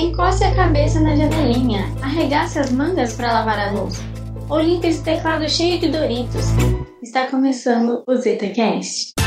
Encoste a cabeça na janelinha, arregace as mangas para lavar a louça, ou limpe esse teclado cheio de Doritos. Está começando o ZetaCast.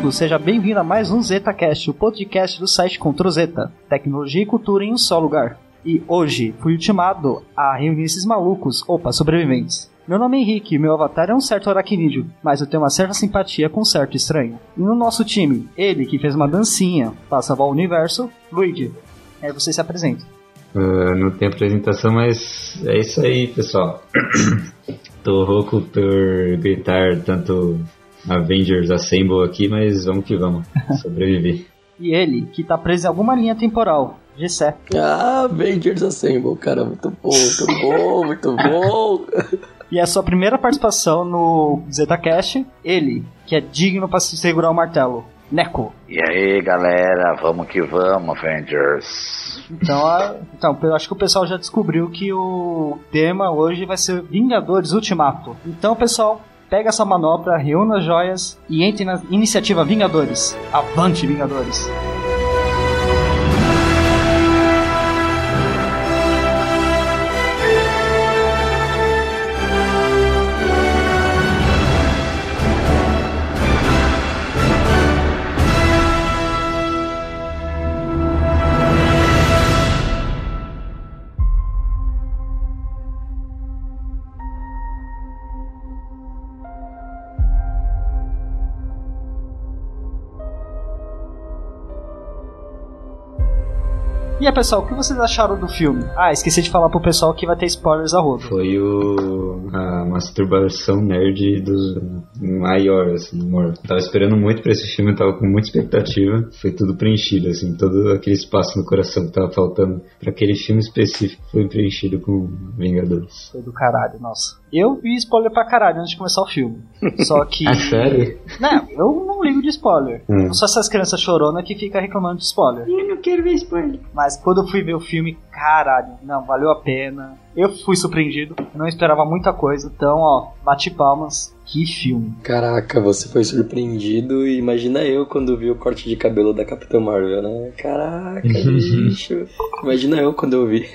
Mundo, seja bem-vindo a mais um ZetaCast, o podcast do site Ctrl Zeta, tecnologia e cultura em um só lugar. E hoje fui ultimado a reunir esses malucos, opa, sobreviventes. Meu nome é Henrique, meu avatar é um certo aracnídeo, mas eu tenho uma certa simpatia com um certo estranho. E no nosso time, ele que fez uma dancinha para salvar o universo, Luigi. Aí você se apresenta. Uh, não tem apresentação, mas é isso aí, pessoal. Tô rouco por gritar tanto Avengers Assemble aqui, mas vamos que vamos. Sobreviver. E ele, que tá preso em alguma linha temporal, Gessé. Ah, Avengers Assemble, cara, muito bom, muito bom, muito bom. E a sua primeira participação no ZetaCast, ele, que é digno para se segurar o martelo, Neco. E aí, galera, vamos que vamos, Avengers. Então, a, então, eu acho que o pessoal já descobriu que o tema hoje vai ser Vingadores Ultimato. Então, pessoal, pega essa manobra, reúna as joias e entre na iniciativa Vingadores. Avante, Vingadores! E aí, pessoal, o que vocês acharam do filme? Ah, esqueci de falar pro pessoal que vai ter spoilers a rodo. Foi o a masturbação nerd dos maior, assim, amor. Tava esperando muito pra esse filme, tava com muita expectativa. Foi tudo preenchido, assim, todo aquele espaço no coração que tava faltando pra aquele filme específico foi preenchido com Vingadores. Foi do caralho, nossa. Eu vi spoiler pra caralho antes de começar o filme. Só que. Ah, sério? Não, eu não ligo de spoiler. Hum. Só essas crianças choronas que ficam reclamando de spoiler. Eu não quero ver spoiler. Mas quando eu fui ver o filme, caralho, não, valeu a pena. Eu fui surpreendido, eu não esperava muita coisa. Então, ó, bate palmas. Que filme. Caraca, você foi surpreendido e imagina eu quando vi o corte de cabelo da Capitã Marvel, né? Caraca, bicho. Imagina eu quando eu vi.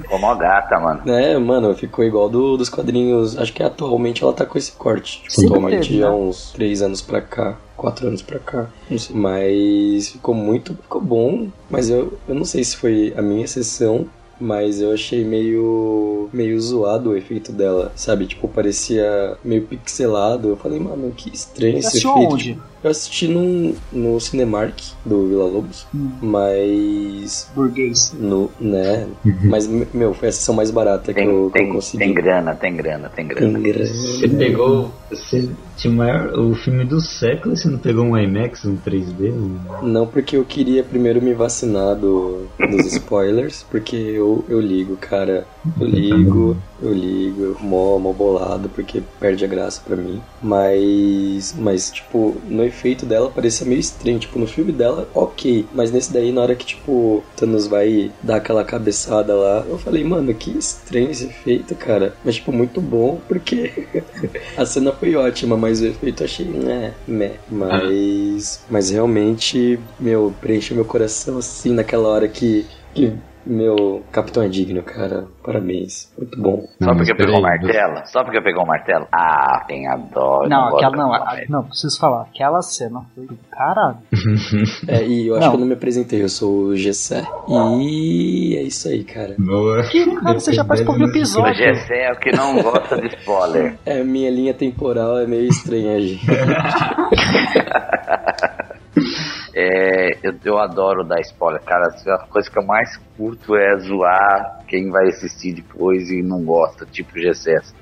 Ficou mó gata, mano. né, mano, ficou igual do, dos quadrinhos. Acho que atualmente ela tá com esse corte. Tipo, Sempre atualmente teve, já né? uns três anos pra cá. Quatro anos pra cá. Não sei. Mas ficou muito. Ficou bom. Mas eu, eu não sei se foi a minha sessão. Mas eu achei meio. meio zoado o efeito dela, sabe? Tipo, parecia meio pixelado. Eu falei, mano, que estranho Você esse efeito. onde? Eu assisti no, no Cinemark do Vila Lobos, Hum. mas. Burguês. No, né? Mas, meu, foi a sessão mais barata que, Tem, eu, que eu tem, consegui. tem grana, tem grana, tem grana. Tem grana. Você pegou. Você tinha o, maior, o filme do século e você não pegou um IMAX, um 3D? Um... Não, porque eu queria primeiro me vacinar do, dos spoilers, porque eu, eu ligo, cara. Eu ligo, eu ligo, mó, mó bolado, porque perde a graça pra mim. Mas, mas, tipo, no efeito dela parecia meio estranho. Tipo, no filme dela, ok. Mas nesse daí, na hora que, tipo, Thanos vai dar aquela cabeçada lá, eu falei, mano, que estranho esse efeito, cara. Mas, tipo, muito bom, porque a cena foi ótima, mas o efeito eu achei, né, meh. Mas, mas realmente, meu, preencheu meu coração assim naquela hora que, que meu capitão é digno, cara. Parabéns. Muito bom. Só Não, porque mas pegou o peraí, martelo? Só porque pegou o martelo? Ah, tem a dó. eu Não, aquela não, a- não, preciso falar. Aquela cena foi do caralho. É, e eu acho Não. que eu não me apresentei, eu sou o Gessé. E é isso aí, cara. Boa. Que cara, você já participou do O episódio. Gessé é o que não gosta de spoiler. É, minha linha temporal é meio estranha, gente. é, eu, eu adoro dar spoiler, cara. A coisa que eu mais curto é zoar quem vai assistir depois e não gosta, tipo GCS.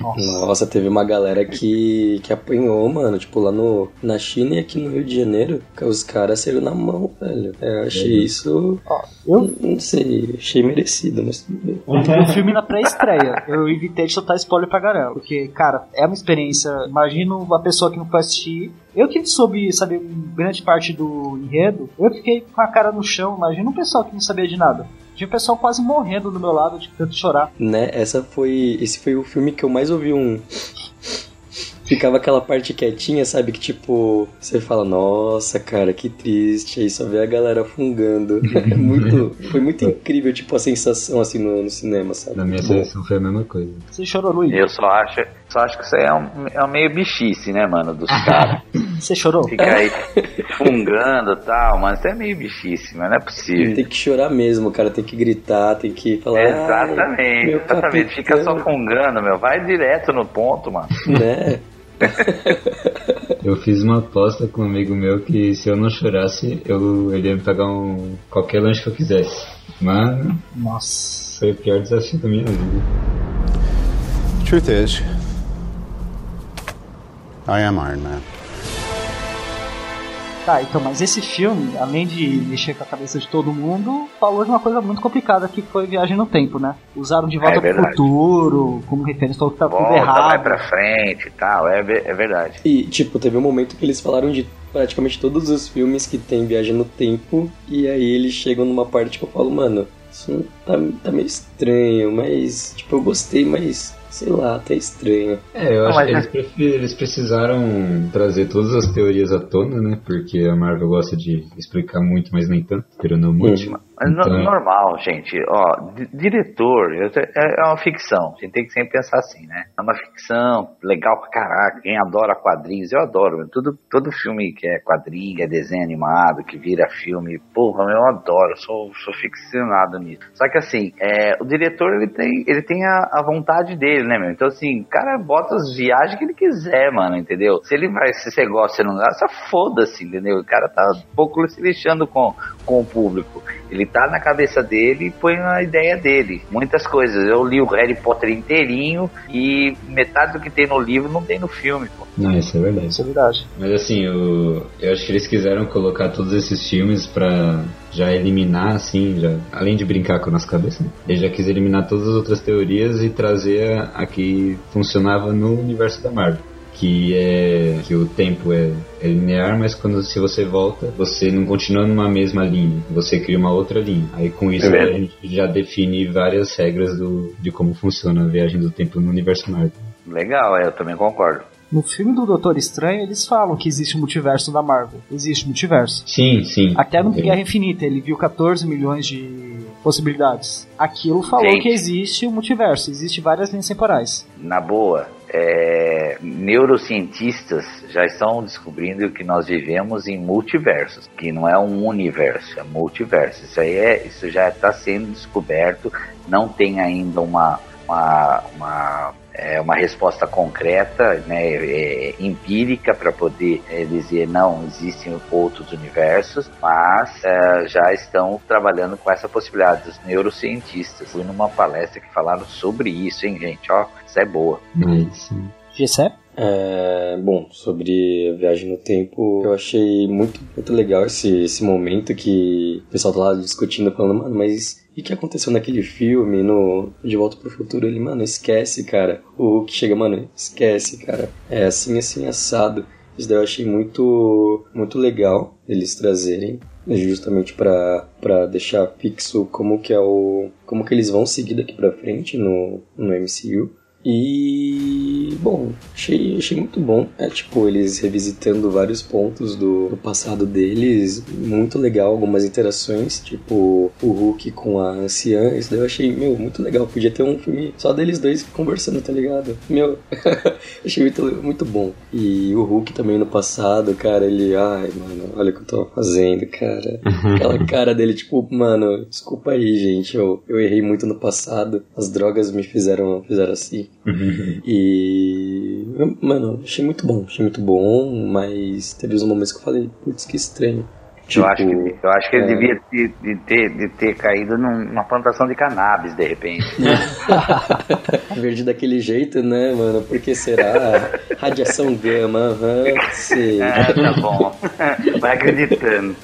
Nossa. Nossa, teve uma galera que, que apanhou, mano. Tipo, lá no, na China e aqui no Rio de Janeiro, que os caras saíram na mão, velho. É, Eu achei isso. Ó, eu Não sei, achei merecido, mas tudo bem. O filme na pré-estreia. Eu evitei de soltar spoiler pra galera. Porque, cara, é uma experiência. Imagino uma pessoa que não foi assistir. Eu que soube saber grande parte do enredo, eu fiquei com a cara no chão. Imagina um pessoal que não sabia de nada. Tinha um pessoal quase morrendo do meu lado de tanto chorar. Né, essa foi. Esse foi o filme que eu mais ouvi um. Ficava aquela parte quietinha, sabe? Que tipo, você fala, nossa, cara, que triste. Aí só vê a galera fungando. É muito. Foi muito incrível, tipo, a sensação assim no, no cinema, sabe? Na minha Bom, seleção foi a mesma coisa. Você chorou, Luiz? Eu só acho, só acho que isso aí é um, é um meio bichice, né, mano, dos caras. Você chorou? Fica aí fungando e tal, mano. Isso é meio bichice, mas não é possível. Tem que chorar mesmo, cara. Tem que gritar, tem que falar. "Ai, Exatamente, meu exatamente. Fica só capitão", fungando, meu. Vai direto no ponto, mano. Né? Eu fiz uma aposta com um amigo meu que se eu não chorasse, eu, ele ia me pagar um, qualquer lanche que eu quisesse. Mano, Nossa. foi o pior desafio da minha vida. Truth is, I am Iron Man. Tá, então, mas esse filme, além de mexer com a cabeça de todo mundo, falou de uma coisa muito complicada que foi viagem no tempo, né? Usaram de volta É pro futuro, como referência, falou que tá tudo Volta, vai errado. pra frente e tal. É, é verdade. E, tipo, teve um momento que eles falaram de praticamente todos os filmes que tem viagem no tempo, e aí eles chegam numa parte que eu falo, mano, isso tá, tá meio estranho, mas, tipo, eu gostei, mas, sei lá, tá estranho. É, eu Não, acho que eles, é- prefi- eles precisaram trazer todas as teorias à tona, né? Porque a Marvel gosta de explicar muito, mas nem tanto, querendo muito. No- Então- normal, gente. Ó, di- diretor é, é uma ficção. A gente tem que sempre pensar assim, né? É uma ficção legal pra caraca. Quem adora quadrinhos, eu adoro. Tudo, todo filme que é quadrinho, é desenho animado, que vira filme, porra, eu adoro. Sou, sou ficcionado nisso. Só que assim, é, o diretor ele tem, ele tem a, a vontade dele, né, meu? Então assim, o cara bota as viagens que ele quiser, mano, entendeu? Se ele vai, se você gosta, se não gosta, foda-se, entendeu? O cara tá um pouco se lixando com, com o público. Ele tá na cabeça dele e põe a ideia dele. Muitas coisas. Eu li o Harry Potter inteirinho e metade do que tem no livro não tem no filme, pô. Não, isso é verdade. Isso é verdade. Mas assim, eu, eu acho que eles quiseram colocar todos esses filmes pra já eliminar, assim, já, além de brincar com a nossa cabeça, né? ele já quis eliminar todas as outras teorias e trazer a, a que funcionava no universo da Marvel. Que é que o tempo é, é linear, mas quando se você volta, você não continua numa mesma linha, você cria uma outra linha. Aí com isso É a gente já define várias regras do, de como funciona a viagem do tempo no universo Marvel. Legal, é, eu também concordo. No filme do Doutor Estranho, eles falam que existe um multiverso da Marvel. Existe um multiverso. Sim, sim. Até no É. Guerra Infinita, ele viu 14 milhões de possibilidades. Aquilo falou Gente. que existe um multiverso, existe várias linhas temporais. Na boa, é, neurocientistas já estão descobrindo que nós vivemos em multiversos, que não é um universo, é multiverso. Isso aí é, isso já está sendo descoberto. Não tem ainda uma uma, uma, é, uma resposta concreta, né, é, empírica para poder é, dizer não existem outros universos, mas é, já estão trabalhando com essa possibilidade dos neurocientistas. Fui numa palestra que falaram sobre isso, hein, gente? Ó, isso é boa. Mas, GC? É, bom, sobre a viagem no tempo, eu achei muito, muito legal esse, esse momento que o pessoal tá lá discutindo, falando, mano, mas e que aconteceu naquele filme, no De Volta pro Futuro? Ele, mano, esquece, cara. O Hulk chega, mano, esquece, cara. É assim, assim, assado. Isso daí eu achei muito, muito legal eles trazerem, justamente para deixar fixo como que é o, como que eles vão seguir daqui pra frente no, no MCU. E bom, achei, achei muito bom. É tipo, eles revisitando vários pontos do, do passado deles. Muito legal, algumas interações, tipo o Hulk com a anciã. Isso daí eu achei, meu, muito legal. Podia ter um filme só deles dois conversando, tá ligado? Meu, achei muito, muito bom. E o Hulk também no passado, cara, ele, ai, mano, olha o que eu tô fazendo, cara. Aquela cara dele, tipo, mano, desculpa aí, gente, eu, eu errei muito no passado. As drogas me fizeram, fizeram assim. E. Mano, achei muito bom, achei muito bom, mas teve uns momentos que eu falei, putz, que estranho. Tipo, eu, acho que, eu acho que ele é. devia de, de ter, de ter caído num- numa plantação de cannabis, de repente. verde daquele jeito, né, mano? Porque será? Radiação gama, aham, sei. É, tá bom. Vai acreditando.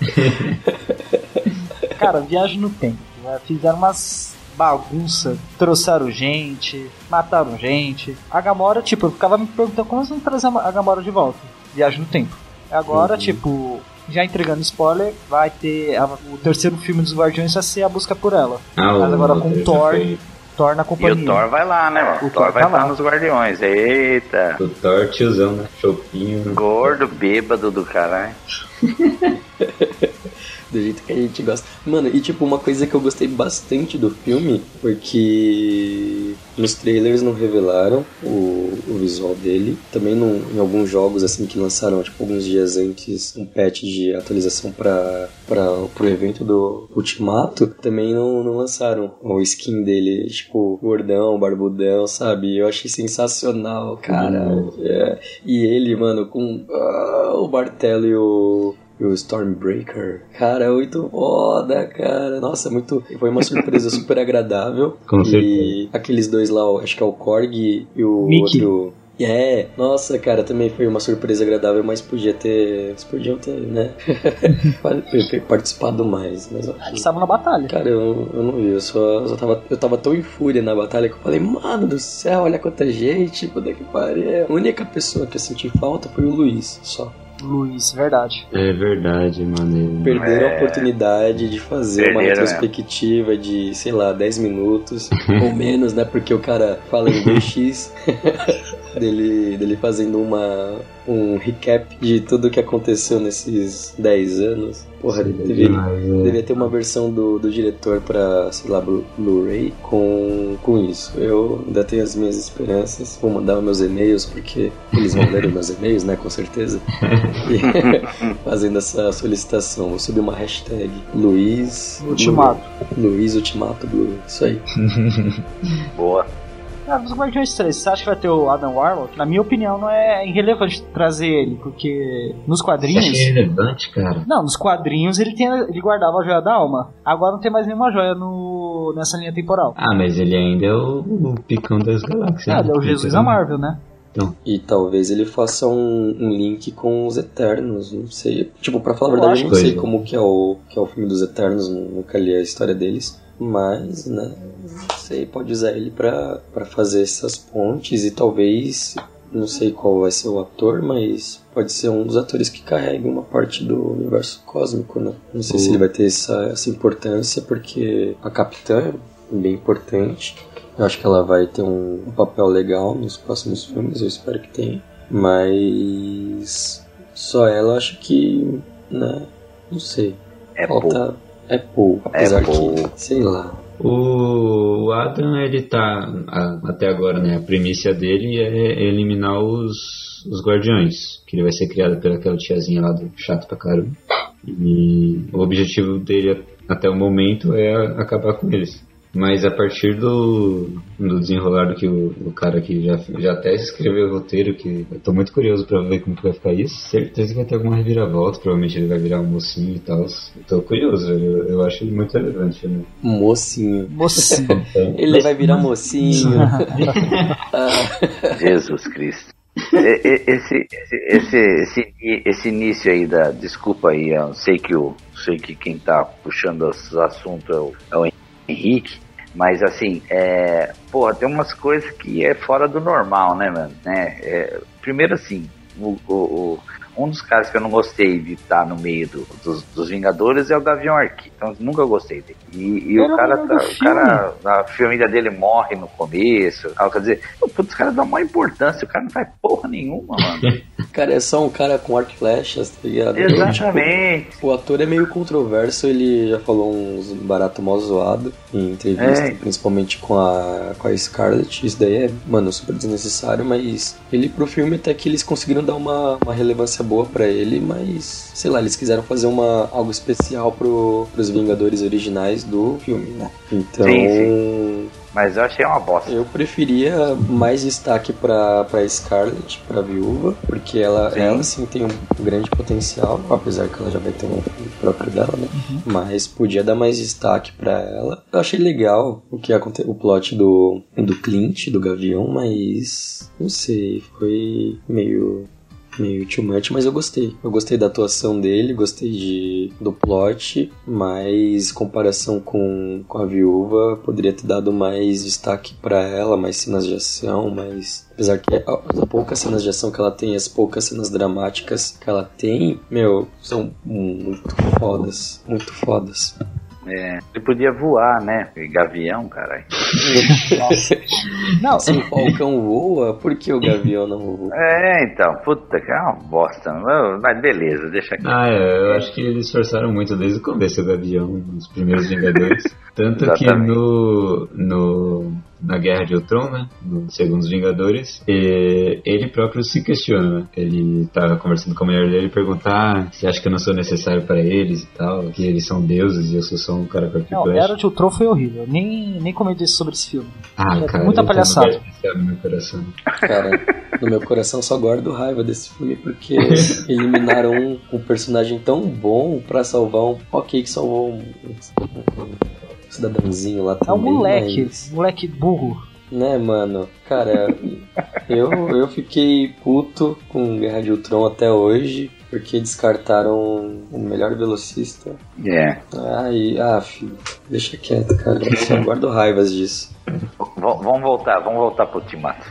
Cara, viagem no tempo. né? Fizeram umas bagunça, trouxeram gente, mataram gente. A Gamora, tipo, eu ficava me perguntando como eles vão trazer a Gamora de volta. Viagem no tempo. Agora, Uhum. tipo, já entregando spoiler, vai ter a- o terceiro filme dos Guardiões vai ser a busca por ela. Ah, Mas o agora com outro já Thor. Thor na E companhia. o Thor vai lá, né, mano? O O Thor Thor vai tá estar lá. nos Guardiões. Eita. O Thor tiozão, né? Chopinho. Gordo, bêbado do caralho. Do jeito que a gente gosta. Mano, e tipo, uma coisa que eu gostei bastante do filme foi que nos trailers não revelaram o, o visual dele. Também não, em alguns jogos, assim, que lançaram, tipo, alguns dias antes, um patch de atualização para pro evento do Ultimato, também não, não lançaram o skin dele, tipo, gordão, barbudão, sabe? Eu achei sensacional, cara. Uhum. É. E ele, mano, com ah, o martelo e o o Stormbreaker. Cara, muito foda, cara. Nossa, muito. Foi uma surpresa super agradável. Com e certeza. aqueles dois lá, acho que é o Korg e o Mickey. outro. É, nossa, cara, também foi uma surpresa agradável, mas podia ter. Eles podiam ter, né? participado mais. Mas eu Eles estavam na batalha. Cara, eu, eu não vi, eu só, eu só tava, eu tava tão em fúria na batalha que eu falei, mano do céu, olha quanta gente, puta que pariu. A única pessoa que eu senti falta foi o Luiz, só. Luiz, verdade. É verdade, mano. Perderam É. a oportunidade de fazer uma Perderam, retrospectiva de, sei lá, 10 minutos ou menos, né? Porque o cara fala em 2x dele, dele fazendo uma, um recap de tudo que aconteceu nesses 10 anos. Porra, deveria, Demais, é. Devia ter uma versão do, do diretor pra, sei lá, Blu- Blu-ray com, com isso. Eu ainda tenho as minhas esperanças. Vou mandar meus e-mails, porque eles vão ler os meus e-mails, né? Com certeza. E fazendo essa solicitação. Vou subir uma hashtag Luiz. Ultimato. Blu- Luiz Ultimato Blu. Isso aí. Boa. Cara, dos Guardiões 3, você acha que vai ter o Adam Warlock? Na minha opinião, não é irrelevante trazer ele, porque nos Você quadrinhos. acha relevante, cara? Não, nos quadrinhos ele, tem, ele guardava a joia da alma. Agora não tem mais nenhuma joia no, nessa linha temporal. Ah, mas ele ainda é o, o picão das galáxias. Ah, ele é o né? Jesus Então, da Marvel, né? E talvez ele faça um, um link com os Eternos, não sei. Tipo, pra falar a verdade, eu não sei como que é o, que é o filme dos Eternos, nu- nunca li a história deles. Mas, né, não sei, pode usar ele pra, pra fazer essas pontes e talvez, não sei qual vai ser o ator, mas pode ser um dos atores que carregue uma parte do universo cósmico, né? Não sei se Uhum. ele vai ter essa, essa importância, porque a Capitã é bem importante. Eu acho que ela vai ter um, um papel legal nos próximos filmes, eu espero que tenha. Mas só ela acho que, né, não sei. É pouco. Falta é pouco, apesar pouco. que, sei lá. O, Adam, ele tá, até agora, né, a premissa dele é eliminar os, os guardiões, que ele vai ser criado pelaquela tiazinha lá do chato pra caramba. E o objetivo dele até o momento é acabar com eles. Mas a partir do, do desenrolar do que o, o cara aqui já, já até escreveu o roteiro, que eu tô muito curioso pra ver como que vai ficar isso. Certeza que vai ter alguma reviravolta, provavelmente ele vai virar um mocinho e tal. Eu tô curioso, velho. Eu, eu acho ele muito relevante, né? Mocinho. Mocinho. Ele vai virar mocinho. Jesus Cristo. Esse, esse, esse, esse, início aí da. Desculpa aí, eu sei que, o, sei que quem tá puxando os assuntos é o, é o Henrique, mas assim, é, porra, tem umas coisas que é fora do normal, né, mano? Né? É, primeiro assim, o, o- o- um dos caras que eu não gostei de estar no meio do- dos, dos Vingadores é o Gavião Arqueiro. Então nunca gostei dele. E, e é o cara, tá, o cara, a família dele morre no começo. tal, Quer dizer, putz, os caras dão maior importância, o cara não faz porra nenhuma, mano. Cara, é só um cara com arco e flechas, tá ligado? Exatamente. Tipo, o ator é meio controverso, ele já falou uns barato mal zoado em entrevista, É. principalmente com a, com a Scarlett. Isso daí é, mano, super desnecessário, mas ele pro filme até que eles conseguiram dar uma, uma relevância boa pra ele, mas sei lá, eles quiseram fazer uma, algo especial pro, pros Vingadores originais do filme, né? Então. Sim, Mas eu achei uma bosta. Eu preferia mais destaque pra, pra Scarlett, pra viúva, porque ela Sim. sim. ela sim tem um grande potencial, apesar que ela já vai ter um filho próprio dela, né? Mas podia dar mais destaque pra ela. Eu achei legal o que aconteceu, o plot do, do Clint, do Gavião, mas não sei, foi meio meio too much, mas eu gostei. Eu gostei da atuação dele, gostei de, do plot, mas em comparação com, com a viúva, poderia ter dado mais destaque pra ela, mais cenas de ação, mais. Apesar que as poucas cenas de ação que ela tem, as poucas cenas dramáticas que ela tem, meu, são muito fodas. Muito fodas. É, ele podia voar, né? Gavião, caralho. Não, Se o Falcão voa, por que o Gavião não voa? É, então, puta, que é uma bosta. Mas beleza, deixa aqui. Ah, é, eu acho que eles forçaram muito desde o começo do Gavião, nos primeiros Vingadores. Tanto que no, no, na Guerra de Ultron, né, no Segundos Vingadores, eh, ele próprio se questiona, né? Ele tá conversando com a mulher dele e pergunta ah, se acha que eu não sou necessário para eles e tal, que eles são deuses e eu sou só um cara e não. Era de Ultron foi horrível. Nem, nem comentei sobre esse filme. Ah, é cara, muita eu tenho palhaçada. no meu coração. Cara, no meu coração só guardo raiva desse filme porque eliminaram um, um personagem tão bom pra salvar um. Ok, que salvou um cidadãozinho lá É um também. moleque, mas- moleque burro. né, mano? Cara, eu, eu fiquei puto com Guerra de Ultron até hoje porque descartaram o melhor velocista. É. Ai, ah, filho, deixa quieto, cara. Eu só guardo raivas disso. V- vamos voltar, vamos voltar pro Ultimato.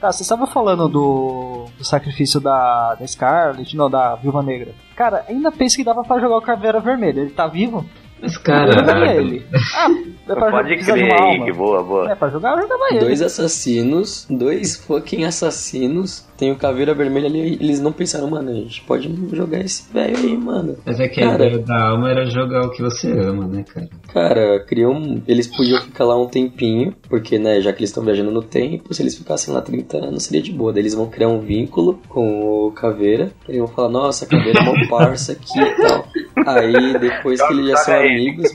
Tá, você estava falando do, do sacrifício da, da Scarlet, não, da Viúva Negra. Cara, ainda penso que dava pra jogar o Caveira Vermelha. Ele tá vivo? Mas, Eu cara, jogaria ele. Ah, é pra Pode crer uma aí, alma. que boa, boa. É, pra jogar eu jogava ele. Dois assassinos, dois fucking assassinos. Tem o Caveira Vermelha ali. Eles não pensaram, mano, a gente pode jogar esse velho aí, mano. Mas é que a Cara. ideia da alma era jogar o que você ama, né, cara? Cara, criou um... eles podiam ficar lá um tempinho, porque, né, já que eles estão viajando no tempo, se eles ficassem lá 30 anos seria de boa. Daí eles vão criar um vínculo com o Caveira. Eles vão falar, nossa, Caveira é uma parça aqui e tal. Aí, depois que eles já são amigos.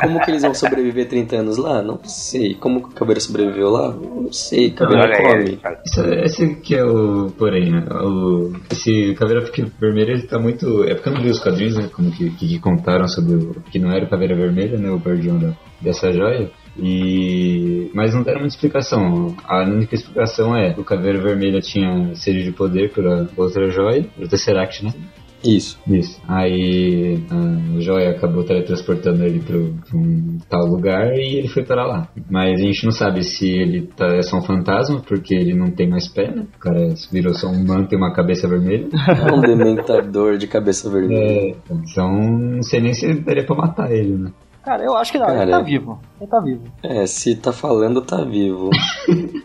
Como que eles vão sobreviver 30 anos lá? Não sei. Como que o Caveira sobreviveu lá? Não sei. Caveira Olha aí, come. cara. Isso, esse que é o porém, né? O, esse Caveira Vermelha ele tá muito. É porque eu não li os quadrinhos, né? Como que, que contaram sobre o. Que não era o Caveira Vermelha, né? O guardião da, dessa joia. E. Mas não deram muita explicação. A única explicação é que o Caveira Vermelha tinha sede de poder pela outra joia, o Tesseract, né? Isso. Isso. Aí a joia acabou teletransportando ele pro, pra um tal lugar e ele foi para lá. Mas a gente não sabe se ele tá, é só um fantasma, porque ele não tem mais pé, né? O cara virou só um manto e uma cabeça vermelha. É um dementador de cabeça vermelha. É, então não sei nem se daria pra matar ele, né? Cara, eu acho que não, ele Cara. tá vivo. Ele tá vivo. É, se tá falando, tá vivo.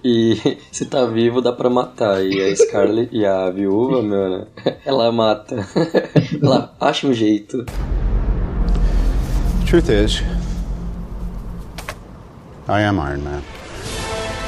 e se tá vivo, dá pra matar. E a Scarlet e a viúva, meu, né? Ela mata. Ela acha um jeito. Truth is, I am Iron Man.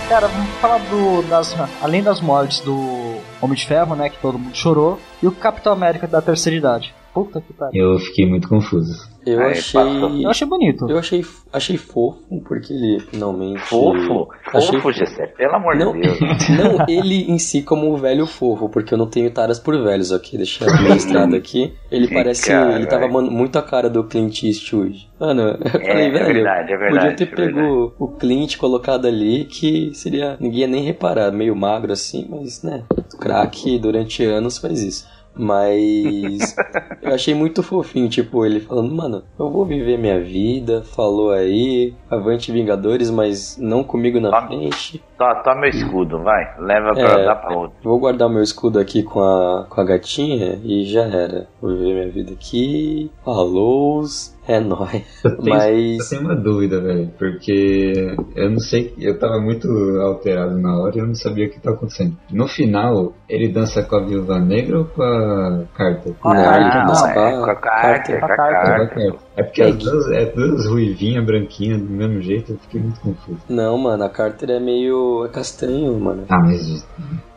Cara, vamos falar do, das, além das mortes do Homem de Ferro, né, que todo mundo chorou, e o Capitão América da Terceira Idade. Puta que pariu. Eu fiquei muito confuso. Eu Aí, achei. passou. Eu achei bonito. Eu achei, achei fofo, porque ele finalmente. Fofo? Achei Fofo, Gessé, pelo amor Não, de Deus. não ele em si como um velho fofo, porque eu não tenho taras por velhos aqui, deixa registrado aqui. Ele Sim, parece. cara, ele tava muito a cara do Clint Eastwood. Mano, eu É, falei, é velho. verdade, é Podia verdade, ter é verdade. pego o Clint colocado ali, que seria. Ninguém ia nem reparar, meio magro assim, mas né. O craque durante anos faz isso. Mas eu achei muito fofinho, tipo, ele falando, mano, eu vou viver minha vida, falou aí, avante Vingadores, mas não comigo na Toma. frente. Toma, toma meu escudo, vai. Leva pra É. dar pra outro. Vou guardar meu escudo aqui com a, com a gatinha e já era. Vou viver minha vida aqui. Falou, é nóis. Eu tenho, Mas. eu tenho uma dúvida, velho, porque eu não sei, eu tava muito alterado na hora e eu não sabia o que tava acontecendo. No final, ele dança com a Viúva Negra ou com a Carter? Com a Não, Carter, não, é, com a com a Carter, com a Com com a Carter. É porque as duas, é duas ruivinhas, branquinhas, do mesmo jeito, eu fiquei muito confuso. Não, mano, a Carter é meio. é castanho, mano. Ah, mas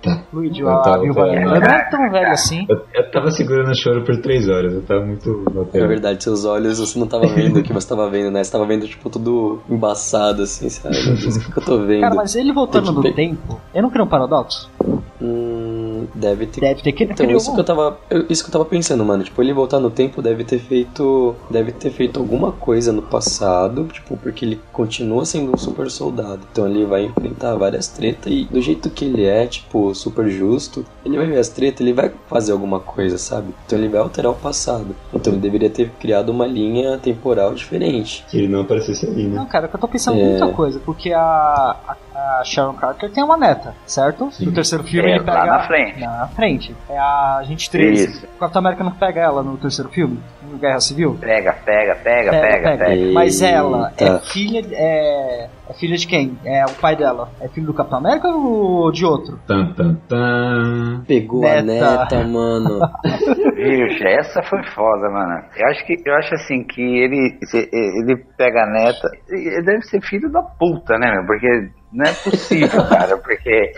Tá. Luigi, Eu tava esperando. Negra não é tão velho assim. Eu, eu tava segurando o choro por três horas, eu tava muito É verdade, seus olhos você não tava vendo o que você tava vendo, né? Você tava vendo, tipo, tudo embaçado, assim, sabe? Meu Deus, O que eu tô vendo? Cara, mas ele voltando no tempo, eu não crio um paradoxo? Hum, deve ter. Deve ter que Então, criou isso que eu tava. Isso que eu tava pensando, mano. Tipo, ele voltar no tempo deve ter feito. Deve ter feito alguma coisa no passado. Tipo, porque ele continua sendo um super soldado. Então ele vai enfrentar várias tretas. E do jeito que ele é, tipo, super justo, ele vai ver as tretas, ele vai fazer alguma coisa, sabe? Então ele vai alterar o passado. Então ele deveria ter criado uma linha temporal diferente. Que ele não aparecesse ali, né? Não, cara, é que eu tô pensando É. muita coisa, porque a, a, a Sharon Carter tem uma neta, certo? Sim. No terceiro filme É, ele pega. lá na frente. Na frente. É a Agente 13. Isso. O Capitão América não pega ela no terceiro filme? Guerra Civil? Pega, pega, pega, pega, pega. Mas ela é filha. É, é filha de quem? É o pai dela. É filho do Capitão América ou de outro? Tan, tan, tan. Pegou a Neta. neta, mano. Vixe, essa foi foda, mano. Eu acho que eu acho assim que ele ele pega a neta, ele deve ser filho da puta, né, meu? Porque não é possível, cara, porque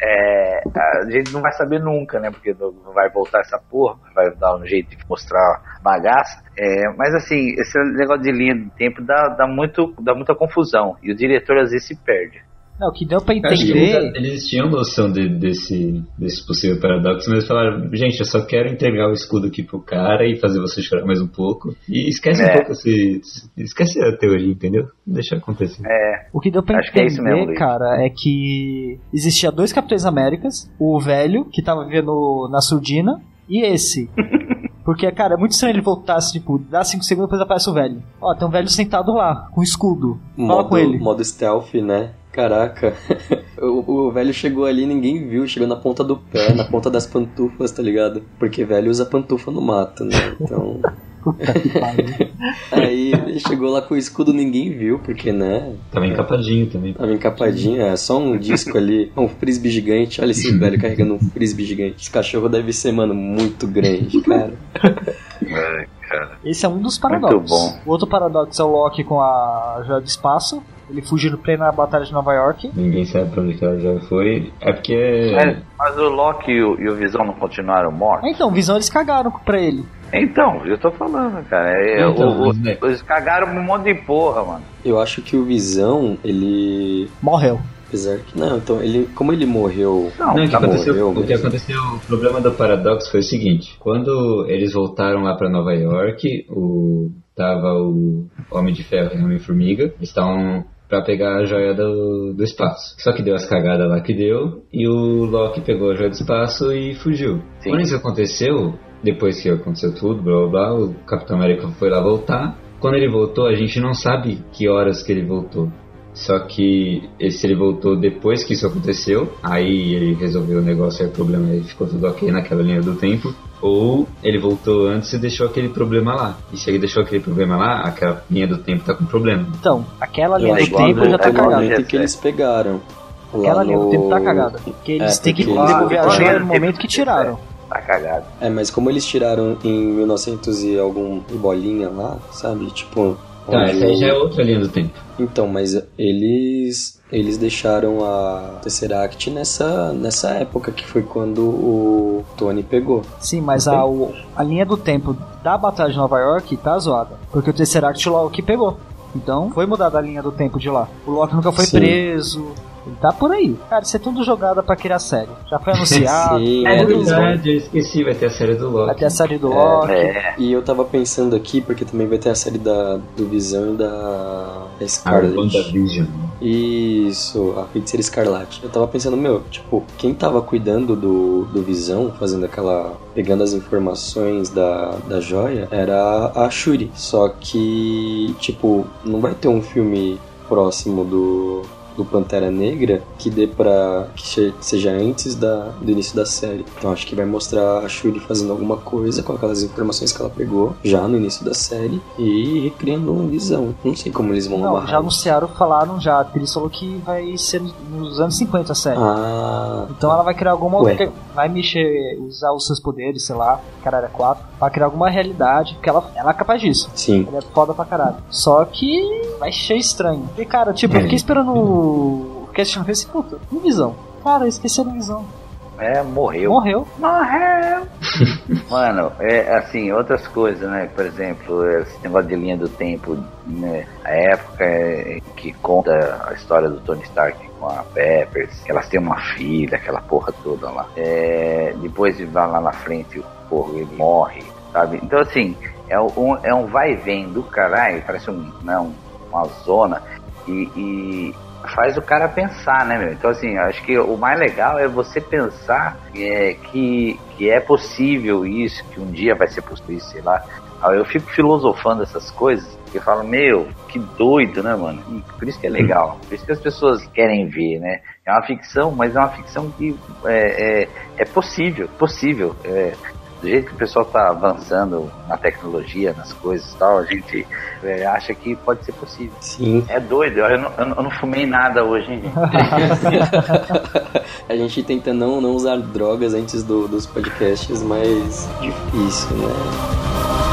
é, a gente não vai saber nunca, né? Porque não não vai voltar essa porra, vai dar um jeito de mostrar bagaça. É, mas assim, esse negócio de linha do tempo dá, dá, muito, dá muita confusão. E o diretor às vezes se perde. Não, o que deu pra entender. eles, eles tinham noção de- desse, desse possível paradoxo, mas eles falaram, gente, eu só quero entregar o escudo aqui pro cara e fazer você chorar mais um pouco. E esquece É. um pouco esse. Esquece a teoria, entendeu? Deixa acontecer. É, O que deu pra Acho que é entender, mesmo, Luiz. cara, é que existia dois Capitães Américas, o velho, que tava vivendo na surdina, e esse. Porque, cara, é muito estranho ele voltasse, tipo, dá 5 segundos depois aparece o velho. Ó, tem um velho sentado lá, com escudo. Fala modo, com ele. modo stealth, né? Caraca. o, o velho chegou ali ninguém viu, chegou na ponta do pé, na ponta das pantufas, tá ligado? Porque velho usa pantufa no mato, né? Então. Aí ele chegou lá com o escudo, ninguém viu, porque, né? Tava encapadinho também. Tava encapadinho, é só um disco ali, um frisbee gigante. Olha esse velho carregando um frisbee gigante. Esse cachorro deve ser, mano, muito grande, cara. é, cara. Esse é um dos paradoxos. Muito bom. O outro paradoxo é o Loki com a Joia do Espaço. Ele fugiu no plena batalha de Nova York. Ninguém sabe pra onde que ela já foi. É porque. Mas, mas o Loki e o, e o Visão não continuaram mortos? Ah, Então, Visão eles cagaram pra ele. Então, eu tô falando, cara. É, Então, o- o- né? Eles cagaram um monte de porra, mano. Eu acho que o Visão, ele. Morreu. Apesar que. Não, então, ele. Como ele morreu. Não, Não, o que, tá aconteceu, morreu o que aconteceu, o problema do paradoxo foi o seguinte: quando eles voltaram lá pra Nova York, o tava o Homem de Ferro e o Homem-Formiga, estavam pra pegar a joia do, do espaço. Só que deu as cagadas lá que deu, e o Loki pegou a joia do espaço e fugiu. Sim. Quando isso aconteceu, depois que aconteceu tudo, blá blá blá, o Capitão América foi lá voltar. Quando ele voltou, a gente não sabe que horas que ele voltou. Só que se ele voltou depois que isso aconteceu, aí ele resolveu o negócio, aí o problema aí ficou tudo ok naquela linha do tempo. Ou ele voltou antes e deixou aquele problema lá. E se ele deixou aquele problema lá, aquela linha do tempo tá com problema. Então, aquela Eu linha do tempo já tá cagada. que eles pegaram. Aquela linha do tempo tá cagada. Porque eles É, têm que devolver a joia no momento que tiraram. Tá cagado. É, mas como eles tiraram em 1900 e algum e bolinha lá, sabe? Tipo. Tá, essa aí já é outra linha do tempo. Então, mas eles eles deixaram a Tesseract nessa nessa época que foi quando o Tony pegou. Sim, mas a, o- a linha do tempo da Batalha de Nova York tá zoada. Porque o Tesseract o Loki pegou. Então, foi mudada a linha do tempo de lá. O Loki nunca foi Sim. preso. Ele tá por aí. Cara, isso é tudo jogada pra criar série. Já foi anunciado. Sim, é, é, verdade, eu esqueci, vai ter a série do Vai Loki. ter a série do Loki. É, E eu tava pensando aqui, porque também vai ter a série da, do Visão e da, da A Scarlet. WandaVision. Isso, a Feiticeira Escarlate. Eu tava pensando, meu, tipo, quem tava cuidando do, do Visão, fazendo aquela. pegando as informações da, da joia, era a Shuri. Só que, tipo, não vai ter um filme próximo do. Do Pantera Negra que dê pra. que seja antes da, do início da série. Então acho que vai mostrar a Shuri fazendo alguma coisa com aquelas informações que ela pegou já no início da série e recriando uma visão. Não sei como eles vão Não, amarrar já anunciaram, falaram já. A atriz falou que vai ser nos anos 50 a série. Ah, Então ela vai criar alguma Ué. outra. Vai mexer, usar os seus poderes, sei lá, caralho, é 4. Vai criar alguma realidade. Porque ela, ela é capaz disso. sim. Ela é foda pra caralho. Só que vai ser estranho. E cara, tipo, eu fiquei esperando o não fez puta, um visão. Cara, esqueceram visão. É, morreu. Morreu. Morreu! Mano, é assim, outras coisas, né? Por exemplo, esse negócio de linha do tempo, né? A época é, que conta a história do Tony Stark com a Peppers, que elas têm uma filha, aquela porra toda lá. É, depois vai lá na frente, o porra, ele morre, sabe? Então, assim, é um, é um vai e vem do caralho, parece um, né, um- uma zona, e, e faz o cara pensar, né, meu? Então, assim, acho que o mais legal é você pensar é, que, que é possível isso, que um dia vai ser possível isso, sei lá. Eu fico filosofando essas coisas e falo, meu, que doido, né, mano? E por isso que é legal, por isso que as pessoas querem ver, né? É uma ficção, mas é uma ficção que é, é, é possível, possível. É, do jeito que o pessoal está avançando na tecnologia, nas coisas e tal, a gente é, acha que pode ser possível. Sim. É doido, eu não, eu não- fumei nada hoje, hein, gente? A gente tenta não, não usar drogas antes do- dos podcasts, mas difícil, né?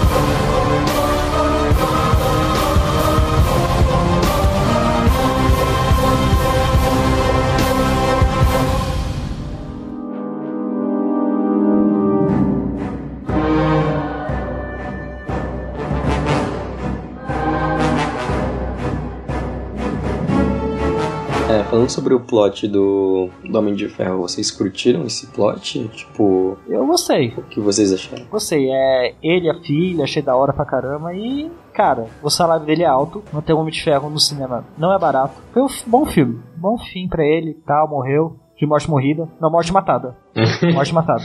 Falando sobre o plot do, do Homem de Ferro, vocês curtiram esse plot? Tipo, Eu gostei. o que vocês acharam? Gostei. É ele, a filha, achei da hora pra caramba. E, cara, o salário dele é alto. Manter o Homem de Ferro no cinema não é barato. Foi um bom filme. Bom fim pra ele e tal, morreu. De morte morrida. Não, morte matada. Morte matada.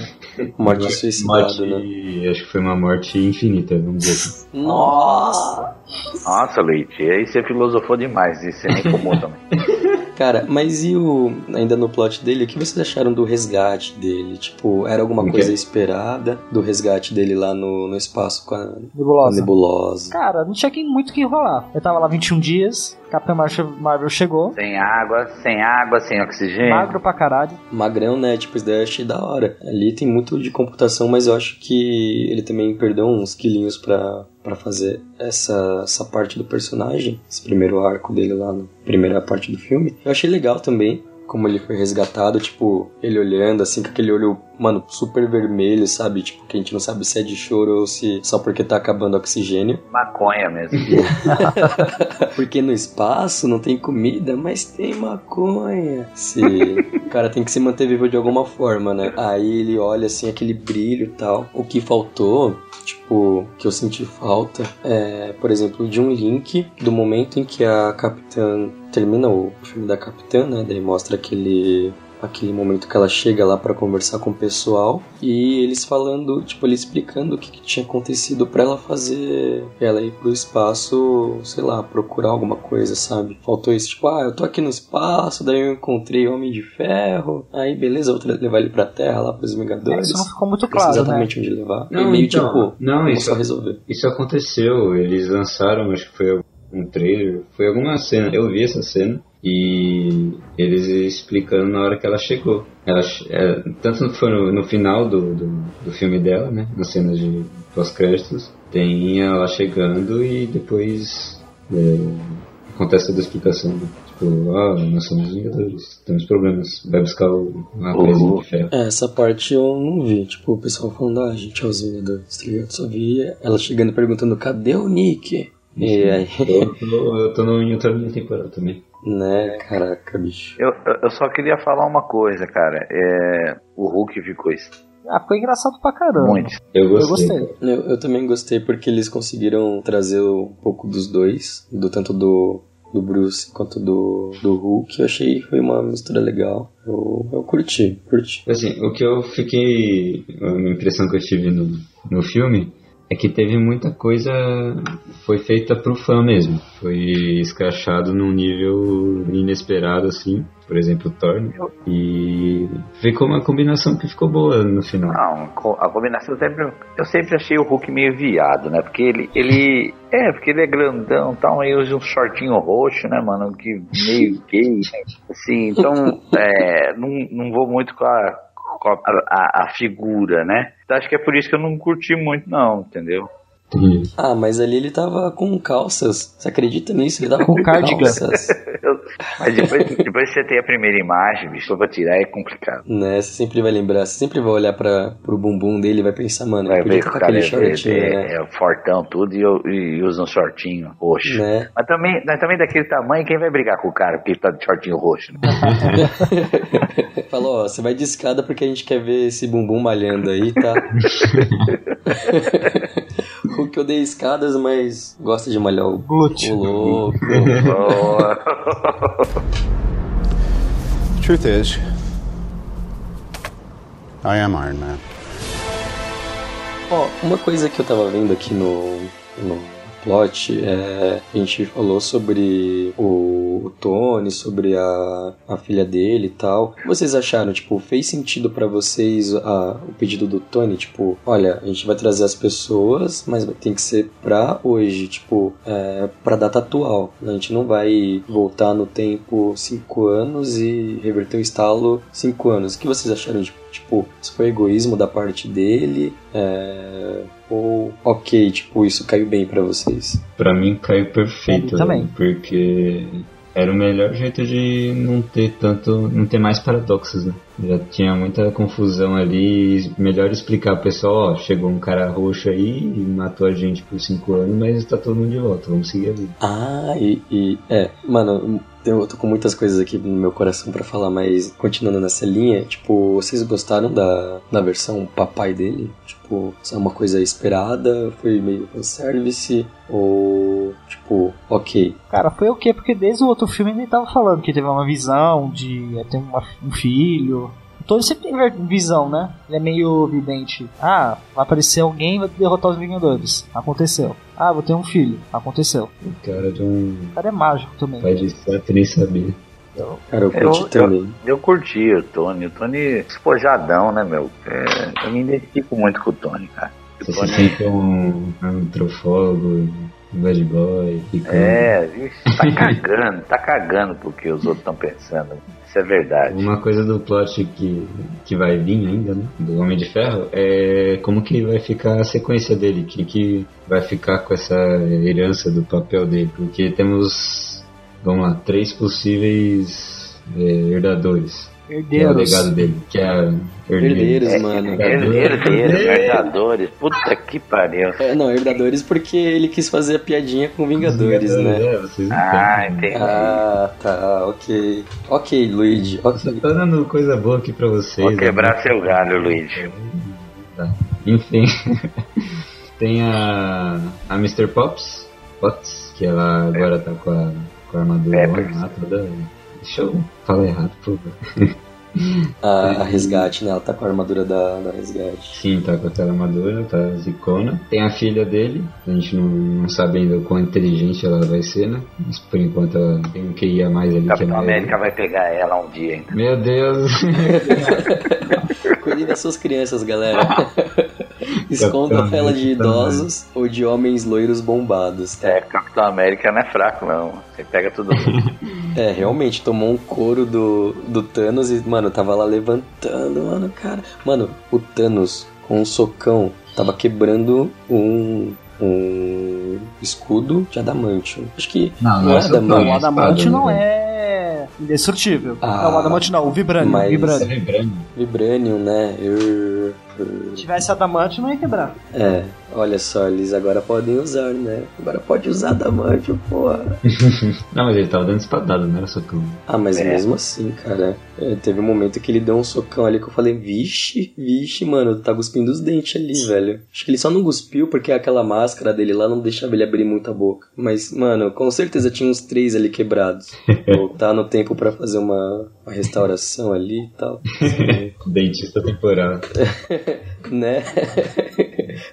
Morte suicidado, morte, né? acho que foi uma morte infinita, vamos dizer assim. Nossa! Nossa, Leite, aí você filosofou demais, e você nem fumou também. Cara, mas e o. Ainda no plot dele, o que vocês acharam do resgate dele? Tipo, era alguma O quê? coisa esperada do resgate dele lá no, no espaço com a, com a Nebulosa. nebulosa? Cara, não tinha muito o que enrolar. Eu tava lá 21 dias. Capitão Marvel Marvel chegou. Sem água, sem água, sem oxigênio. Magro pra caralho. Magrão, né? Tipo, isso daí eu achei da hora. Ali tem muito de computação, mas eu acho que ele também perdeu uns quilinhos pra, pra fazer essa, essa parte do personagem. Esse primeiro arco dele lá na primeira parte do filme. Eu achei legal também. Como ele foi resgatado, tipo, ele olhando assim, com aquele olho, mano, super vermelho, sabe? Tipo, que a gente não sabe se é de choro ou se só porque tá acabando o oxigênio. Maconha mesmo. Porque no espaço não tem comida, mas tem maconha. Se o cara tem que se manter vivo de alguma forma, né? Aí ele olha assim aquele brilho e tal. O que faltou, tipo, que eu senti falta, é, por exemplo, de um link do momento em que a capitã termina o filme da capitã, né? Daí mostra aquele aquele momento que ela chega lá pra conversar com o pessoal e eles falando, tipo, ele explicando o que, que tinha acontecido pra ela fazer ela ir pro espaço, sei lá, procurar alguma coisa, sabe? Faltou isso, tipo, ah, eu tô aqui no espaço, daí eu encontrei o Homem de Ferro, aí beleza, eu vou levar ele pra Terra lá pros Vingadores. Isso não ficou muito Não sei claro, né? exatamente onde levar. Não, e meio então, tipo, não, vamos isso- só resolver. Isso aconteceu, eles lançaram, acho que foi um trailer, foi alguma cena, eu vi essa cena e eles explicando na hora que ela chegou. Ela, é, tanto foi no, no final do, do, do filme dela, né, nas cenas de pós-créditos, tem ela chegando e depois é, acontece toda a explicação. né? Tipo, ah, nós somos Vingadores, temos problemas, vai buscar o, uma Uhum. presinha de ferro. É, essa parte eu não vi. Tipo, o pessoal falando, ah, a gente é os Vingadores, tá ligado? Só vi ela chegando e perguntando, cadê o Nick? E aí, Eu tô, eu tô no, em outra linha temporal também. né, caraca, bicho. Eu, eu- só queria falar uma coisa, cara. É, o Hulk ficou Ah, ficou engraçado pra caramba. muito. Eu Eu gostei. gostei. Eu, eu também gostei porque eles conseguiram trazer um pouco dos dois, do tanto do, do Bruce quanto do, do Hulk. Eu achei que foi uma mistura legal. Eu, eu curti, curti. Assim, o que eu fiquei. A impressão que eu tive no, no filme é que teve muita coisa. Foi feita pro fã mesmo. Foi escrachado num nível inesperado, assim. Por exemplo, o Thor. né? E ficou uma combinação que ficou boa no final. Não, a combinação sempre. Eu sempre achei o Hulk meio viado, né? Porque ele. ele é, porque ele é grandão e tal, aí usa um shortinho roxo, né, mano? Que meio gay. né? Assim, então. é, não, não vou muito com a. a- a figura, né? Então, acho que é por isso que eu não curti muito, não, entendeu? Entendi. Ah, mas ali ele tava com calças. Você acredita nisso? Ele tava Com com, cardigan. calças. Mas depois, depois que você tem a primeira imagem, bicho, pra tirar é complicado. né? Você sempre vai lembrar, você sempre vai olhar pra, pro bumbum dele e vai pensar, mano, Vai ver que estar o com cara aquele shortinho, é, né? é fortão tudo e, e usa um shortinho roxo. Né? Mas também, mas também daquele tamanho, quem vai brigar com o cara porque ele tá de shortinho roxo? Né? Falou, ó, você vai de escada porque a gente quer ver esse bumbum malhando aí, tá? o que eu dei escadas, mas gosta de malhar o Glúteo. o louco. Truth is, I am Iron Man. Ó, uma coisa que eu tava vendo aqui no, no plot é. A gente falou sobre o, o Tony, sobre a, a filha dele e tal. O que vocês acharam? Tipo, fez sentido pra vocês a, o pedido do Tony? Tipo, olha, a gente vai trazer as pessoas, mas tem que ser pra hoje, tipo, é, pra data atual. A gente não vai voltar no tempo 5 anos e reverter o estalo 5 anos. O que vocês acharam de Tipo, isso foi egoísmo da parte dele? É... Ou, ok, tipo, isso caiu bem pra vocês? Pra mim caiu perfeito. Também. Porque era o melhor jeito de não ter tanto. não ter mais paradoxos, né? Já tinha muita confusão ali. Melhor explicar pro pessoal, ó, chegou um cara roxo aí e matou a gente por cinco anos, mas tá todo mundo de volta, vamos seguir a vida. Ah, e, e é, mano, eu tô com muitas coisas aqui no meu coração pra falar, mas continuando nessa linha, tipo, vocês gostaram da, da versão papai dele? Tipo, isso é uma coisa esperada? Foi meio fanservice? Ou, tipo, ok. Cara, foi o quê? Porque desde o outro filme ele tava falando que teve uma visão de ia ter uma- um filho. O Tony sempre tem visão, né? Ele é meio vidente. Ah, vai aparecer alguém e vai derrotar os Vingadores. Aconteceu. Ah, vou ter um filho. Aconteceu. O cara de um O cara é mágico também. pai de certo nem sabia. Cara, eu Eu, curti também. eu, eu curti o Tony. O Tony despojadão, né, meu? É, eu me identifico muito com o Tony, cara. O Você se Tony sente um antropólogo, bad boy, fica é, vixe, tá cagando, tá cagando porque os outros estão pensando. Isso é verdade. Uma coisa do plot que, que vai vir ainda, né? Do Homem de Ferro, é como que vai ficar a sequência dele, que, que vai ficar com essa herança do papel dele, porque temos, vamos lá, três possíveis é, herdadores. Que é o Herdeiros. legado dele, que é Herdeiros, É, mano. Herdeiros, herdadores, puta que pariu. É, não, Herdadores porque ele quis fazer a piadinha com Vingadores, né? É, vocês Ah, entendem. entendi. Ah, tá, ok. Ok, Luigi, Só ok. tá dando coisa boa aqui pra vocês. Vou né? quebrar seu galho, Luigi. Tá. Enfim, tem a, a Mr. Pops, Potts, que ela agora tá com a, com a armadura lá toda. Deixa eu falar errado, por favor. A, a resgate, né? Ela tá com a armadura da, da resgate. Sim, tá com aquela armadura, tá zicona. Tem a filha dele, a gente não, não sabe ainda o quão inteligente ela vai ser, né? Mas por enquanto ela tem um QI a mais ali que é Capitão mais. América vai pegar ela um dia ainda. Meu Deus! Cuidem das suas crianças, galera. Escondam Capitão ela de idosos ou de homens loiros bombados? É, Capitão América não é fraco, não. Você pega mundo. É, realmente, tomou um couro do, do Thanos e, mano, tava lá levantando, mano, cara. Mano, o Thanos, com um socão, tava quebrando um, um escudo de adamantium. Acho que Não, não é é adamantium. O Adamante espada, não né? é indestrutível. Ah, não, o Adamante não, o Vibranium. mas- Vibranium. lembrando? Vibranium, né? Eu- Se tivesse Adamante, não ia quebrar. É, olha só, eles agora podem usar, né? Agora pode usar adamantium, porra. Não, mas ele tava dando espadada, não era socão. Ah, mas É. mesmo assim, cara, é, teve um momento que ele deu um socão ali que eu falei, vixe, vixe, mano, tá cuspindo os dentes ali, velho. Acho que ele só não cuspiu porque aquela máscara dele lá não deixava ele abrir muita boca. Mas, mano, com certeza tinha uns três ali quebrados. Voltar no tempo pra fazer uma, uma restauração ali e tal. Dentista temporal. né?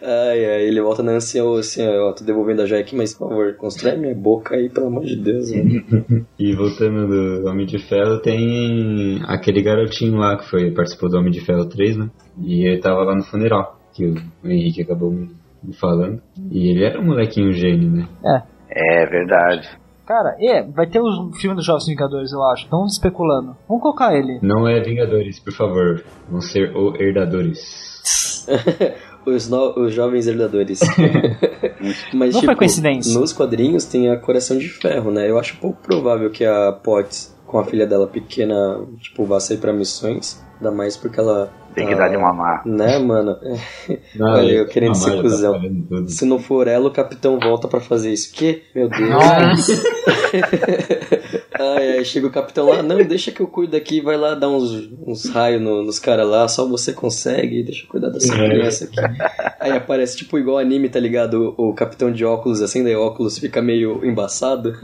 ai, ai, ele volta na ancião assim, ó, tô devolvendo a joia aqui, mas por favor, constrói minha boca aí, pelo amor de Deus, mano. E voltando do Homem de Ferro, tem aquele garotinho lá que foi, participou do Homem de Ferro 3, né? E ele tava lá no funeral, que o Henrique acabou me, me falando. E ele era um molequinho gênio, né? É verdade. Cara, é, vai ter o filme dos Jovens Vingadores, eu acho. Estamos especulando. Vamos colocar ele. Não é Vingadores, por favor. Vão ser o Herdadores. Os, no- os jovens herdadores. Mas, Não tipo, foi coincidência. nos quadrinhos tem a Coração de Ferro, né? Eu acho pouco provável que a Potts, com a filha dela pequena, tipo, vá sair pra missões. Ainda mais porque ela. Tem que tá- dar de mamar. Né, mano? Não, Olha, eu querendo ser Mamário cuzão. tá. Se não for ela, o capitão volta pra fazer isso. Que? Meu Deus. Nossa. Ai, ai, chega o capitão lá, não, deixa que eu cuido aqui, vai lá dar uns, uns raios no- nos caras lá, só você consegue, deixa eu cuidar dessa É. criança aqui. Aí aparece tipo igual anime, tá ligado? O, o capitão de óculos, assim, daí óculos fica meio embaçado.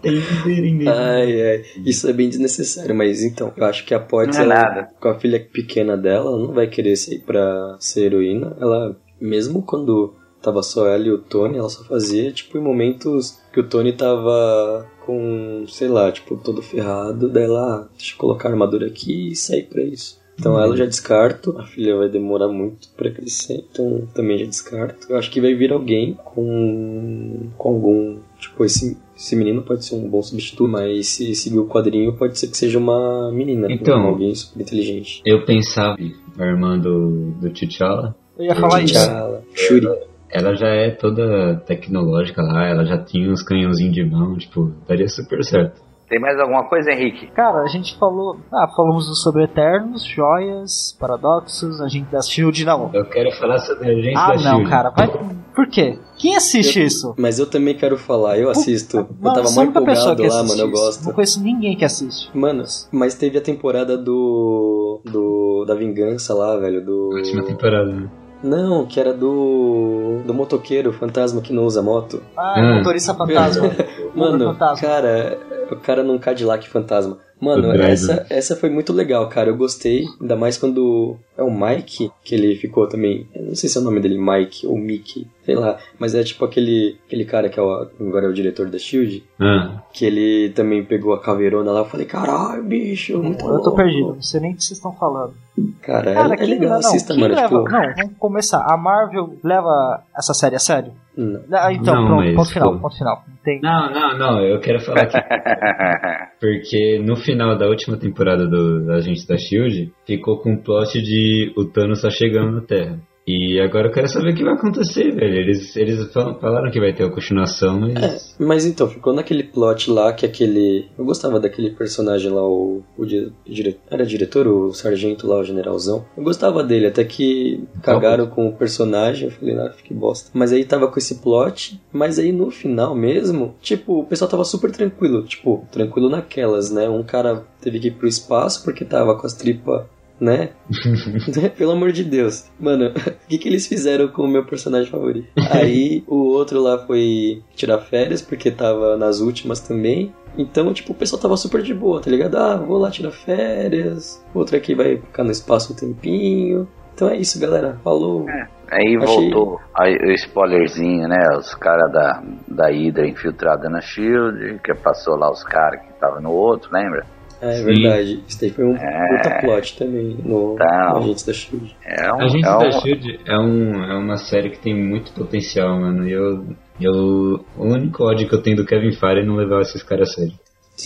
Tem que ver em mim. Ai, ai, isso é bem desnecessário, mas então, eu acho que a Potts, é ela, com a filha pequena dela, ela não vai querer sair pra ser heroína, ela, mesmo quando tava só ela e o Tony, ela só fazia, tipo, em momentos que o Tony tava com, sei lá, tipo, todo ferrado, daí ela, ah, deixa eu colocar a armadura aqui e sair pra isso. Então ela eu já descarto, a filha vai demorar muito pra crescer, então também já descarto. Eu acho que vai vir alguém com, com algum, tipo, esse, esse menino pode ser um bom substituto, mas se seguir o quadrinho pode ser que seja uma menina, Então. alguém super inteligente. Eu pensava, a irmã do, do T'Challa, Eu ia falar isso. T'Challa, Shuri. Ela já é toda tecnológica lá, ela já tinha uns canhãozinhos de mão, tipo, daria super certo. Tem mais alguma coisa, Henrique? Cara, a gente falou. Ah, falamos sobre Eternos, joias, paradoxos, agente da Shield, não. Eu quero falar sobre a gente Ah, da não, Shield. cara, vai. Por quê? Quem assiste isso? Mas eu também quero falar, eu assisto. Eu Mano, tava sou a mais única pessoa empolgado lá, mano, eu isso. gosto. Não conheço ninguém que assiste. Mano, mas teve a temporada do. do. da vingança lá, velho, do. Última temporada, né? Não, que era do. do motoqueiro fantasma que não usa moto. Ah, Hum. motorista fantasma. Mano, fantasma. cara, o cara num Cadillac fantasma. Mano, essa, essa foi muito legal, cara. Eu gostei. Ainda mais quando é o Mike, que ele ficou também. Eu não sei se é o nome dele, Mike ou Mickey, sei lá. Mas é tipo aquele, aquele cara que é o, agora é o diretor da Shield. Ah, Que ele também pegou a caveirona lá. Eu falei, caralho, bicho, muito Eu tô louco." perdido, não sei nem o que vocês estão falando. Cara, Cara, é, é legal, não, assista, mano. leva. Tipo, Não, vamos começar. A Marvel leva essa série a sério? não. Ah, então, Não, pronto, mas, ponto final, pô. ponto final. Tem. Não, não, não, eu quero falar aqui. Porque no final da última temporada do Agente da Shield, ficou com o plot de o Thanos tá chegando na Terra. E agora eu quero saber o que vai acontecer, velho. Eles, eles fal- falaram que vai ter a continuação, mas. Mas então, ficou naquele plot lá que aquele. Eu gostava daquele personagem lá, o. o di- dire- Era diretor, o sargento lá, o generalzão. Eu gostava dele, até que cagaram com o personagem. Eu falei, ah, que bosta. Mas aí tava com esse plot. Mas aí no final mesmo, tipo, o pessoal tava super tranquilo. Tipo, tranquilo naquelas, né? Um cara teve que ir pro espaço porque tava com as tripas. Né? Pelo amor de Deus. Mano, o que, que eles fizeram com o meu personagem favorito? Aí o outro lá foi tirar férias, porque tava nas últimas também. Então, tipo, o pessoal tava super de boa, tá ligado? Ah, vou lá tirar férias. Outro aqui vai ficar no espaço um tempinho. Então é isso, galera. Falou. Aí Achei- voltou aí, o spoilerzinho, né? Os caras da, da Hydra infiltrada na Shield, que passou lá os caras que estavam no outro, lembra? É Sim. verdade. Isso daí foi um É. puta plot também no, no Agentes da Shield. É um, Agente é um- da Shield é, um, é uma série que tem muito potencial, mano. E eu, eu. O único ódio que eu tenho do Kevin Feige é não levar esses caras a sério.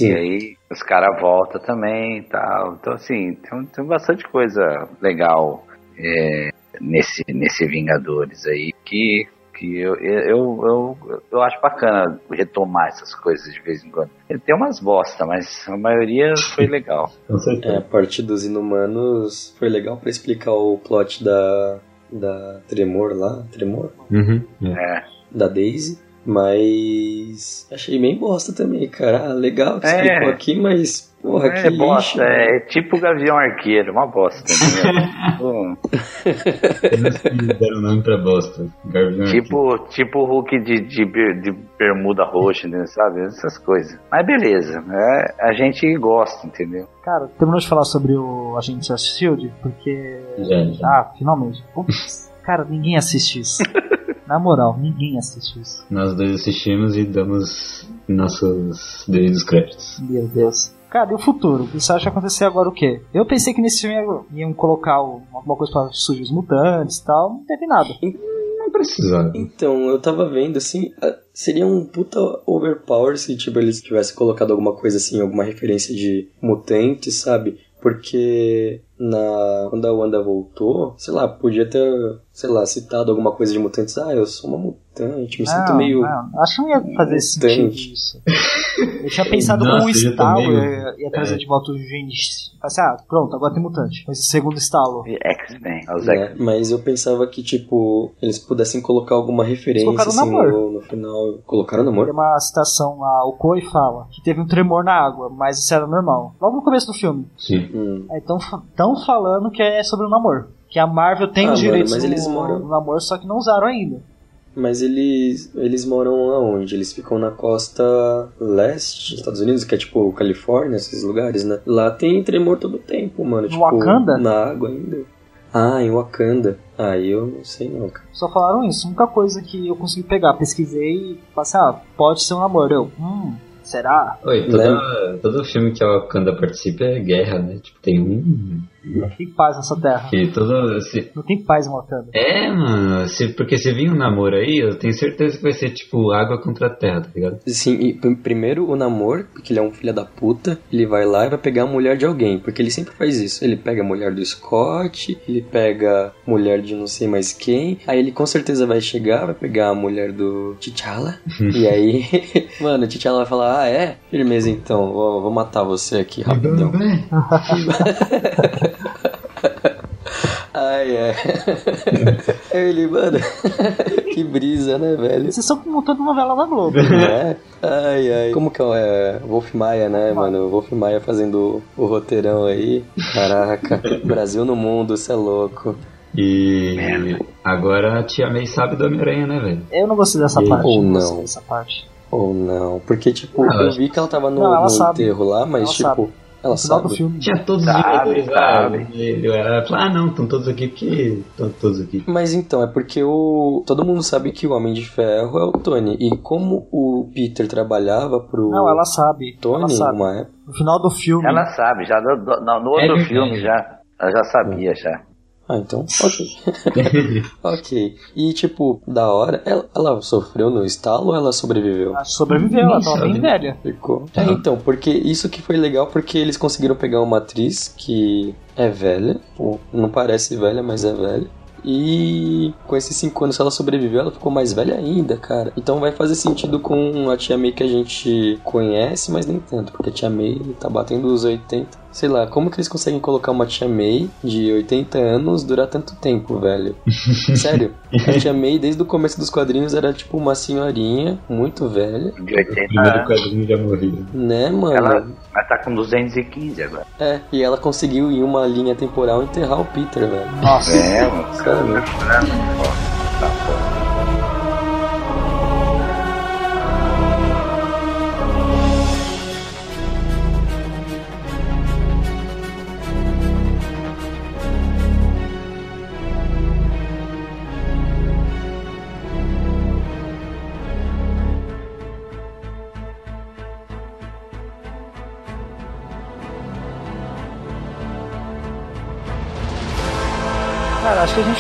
E aí os caras voltam também e tal. Então, assim, tem, tem bastante coisa legal é, nesse, nesse Vingadores aí que, que eu, eu, eu, eu acho bacana retomar essas coisas de vez em quando. Ele tem umas bosta, mas a maioria foi legal. Com É, certeza. a parte dos inumanos foi legal pra explicar o plot da. da Tremor lá. Tremor? Uhum, é. É. da Daisy, mas achei bem bosta também, cara. Ah, legal que É. explicou aqui, mas porra, que É bosta, lixo. é tipo o Gavião Arqueiro, uma bosta. Né? Deram nome pra bosta. Tipo, tipo o Hulk de, de, de bermuda roxa, né, sabe? Essas coisas. Mas beleza, é, a gente gosta, entendeu? Cara, terminou de falar sobre o Agente Shield? Porque. Já, já. Ah, finalmente. Putz, cara, ninguém assiste isso. Na moral, ninguém assiste isso. Nós dois assistimos e damos nossos devidos créditos. Meu Deus. Cara, e o futuro? Você acha que vai acontecer agora o quê? Eu pensei que nesse filme iam- colocar o- alguma coisa pra surgir os mutantes e tal. Não teve nada. Não precisava. Então, eu tava vendo assim, seria um puta overpower se tipo, eles tivessem colocado alguma coisa assim, alguma referência de mutante, sabe? Porque na quando a Wanda voltou, sei lá, podia ter, sei lá, citado alguma coisa de mutantes. Ah, eu sou uma me sinto Não, meio. não, acho que não ia fazer sentido Mutante. isso. Eu tinha pensado Nossa, com um eu estalo, também. ia, ia trazer de volta o Gênesis. Assim, ah, pronto, agora tem mutante. Com esse segundo estalo. X-Men, é os né? Mas eu pensava que, tipo, eles pudessem colocar alguma referência assim, no, no final. Colocaram namoro? Tem uma citação lá, o Koi fala que teve um tremor na água, mas isso era normal. Logo no começo do filme. Sim. Hum. Estão falando que é sobre o namoro. Que a Marvel tem Ah, os mano, direitos mas do, eles moram- do namoro, só que não usaram ainda. Mas eles, eles moram aonde? Eles ficam na costa leste dos Estados Unidos, que é tipo Califórnia, esses lugares, né? Lá tem tremor todo tempo, mano. No tipo, Wakanda? Na água ainda. Ah, em Wakanda. Aí eu não sei não, cara. Só falaram isso. A única coisa que eu consegui pegar, pesquisei e passei, ah, pode ser um namoro. Eu, hum, será? Oi, toda, todo filme que a Wakanda participa é guerra, né? Tipo, tem um. Não tem paz nessa terra. Que todo. Se, Não tem paz em Wakanda. é, mano, se, porque se vir um namoro aí, eu tenho certeza que vai ser tipo água contra a terra, tá ligado? Sim, e pr- primeiro o namor, porque ele é um filho da puta, ele vai lá e vai pegar a mulher de alguém, porque ele sempre faz isso. Ele pega a mulher do Scott, ele pega a mulher de não sei mais quem, aí ele com certeza vai chegar, vai pegar a mulher do T'Challa, e aí, mano, o T'Challa vai falar, ah é? Firmeza então, vou, vou matar você aqui rapidão. Ai, é. ele, mano, que brisa, né, velho? Vocês estão montando novela da Globo. né? Ai, ai. Como que é? Wolf Maia, né, mano? Wolf Maia fazendo o roteirão aí. Caraca. Brasil no mundo, cê é louco. E agora a tia May sabe do Homem-Aranha, né, velho? Eu não gostei dessa E- parte. ou não dessa parte. Ou não. Porque, tipo, Ah, eu vi que ela tava no, Não, ela no enterro lá, mas, Ela tipo, sabe. Ela No final sabe. do filme. Tinha todos os Sabe, Vingadores lá. Ela falou, ah não, estão todos aqui porque estão todos aqui. Mas então, é porque o. Todo mundo sabe que o Homem de Ferro é o Tony. E como o Peter trabalhava pro Não, ela sabe. ela Tony sabe. uma época. No final do filme. Ela sabe, já do- no, no É outro verdade. filme já. Ela já sabia já. Ah, então, ok. ok. E, tipo, da hora, ela, ela sofreu no estalo ou ela sobreviveu? Ela sobreviveu, ela tava bem velha. Ficou. É, então, porque isso que foi legal, porque eles conseguiram pegar uma atriz que é velha, ou não parece velha, mas é velha. E com esses 5 anos, se ela sobreviveu, ela ficou mais velha ainda, cara. Então vai fazer sentido com a Tia May que a gente conhece, mas nem tanto, porque a Tia May tá batendo os 80. Sei lá, como que eles conseguem colocar uma Tia May de 80 anos durar tanto tempo, velho? Sério, a Tia May desde o começo dos quadrinhos era tipo uma senhorinha muito velha, De O 80 primeiro anos. quadrinho já morreu. né, mano? Ela, ela tá com 215 agora. É, e ela conseguiu em uma linha temporal enterrar o Peter, velho. Nossa. É, mano. Cara, Tá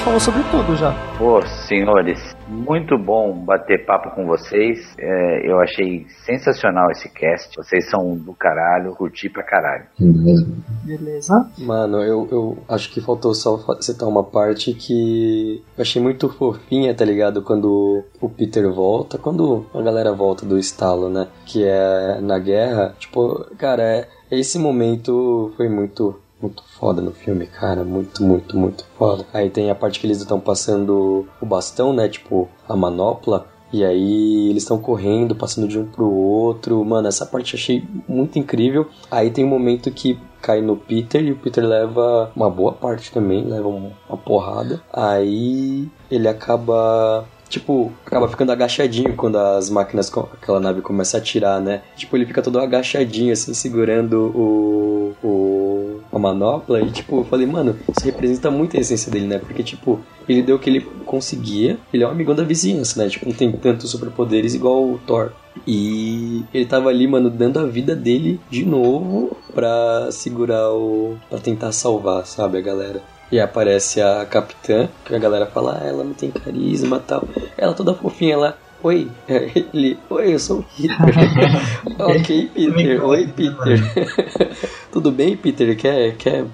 falou sobre tudo já. Pô, senhores, muito bom bater papo com vocês. É, eu achei sensacional esse cast. Vocês são do caralho, curti pra caralho. Beleza. Mano, eu, eu acho que faltou só citar uma parte que eu achei muito fofinha, tá ligado? Quando o Peter volta, quando a galera volta do estalo, né? Que é na guerra. Tipo, cara, é, esse momento foi muito. Muito foda no filme, cara. Muito, muito, muito foda. Aí tem a parte que eles estão passando o bastão, né? Tipo, a manopla. E aí eles estão correndo, passando de um pro outro. Mano, essa parte eu achei muito incrível. Aí tem um momento que cai no Peter e o Peter leva uma boa parte também, leva um- uma porrada. Aí ele acaba. Tipo, acaba ficando agachadinho quando as máquinas, aquela nave começa a atirar, né? Tipo, ele fica todo agachadinho, assim, segurando o, o, a manopla. E, tipo, eu falei, mano, isso representa muito a essência dele, né? Porque, tipo, ele deu o que ele conseguia. Ele é um amigão da vizinhança, né? Tipo, não tem tantos superpoderes igual o Thor. E ele tava ali, mano, dando a vida dele de novo pra segurar o. pra tentar salvar, sabe, a galera. E aparece a capitã, que a galera fala, ah, ela não tem carisma e tal. Ela toda fofinha lá. Oi, ele, oi, eu sou o Peter. ok, Peter, oi, Peter. Tudo bem, Peter? Quer, quer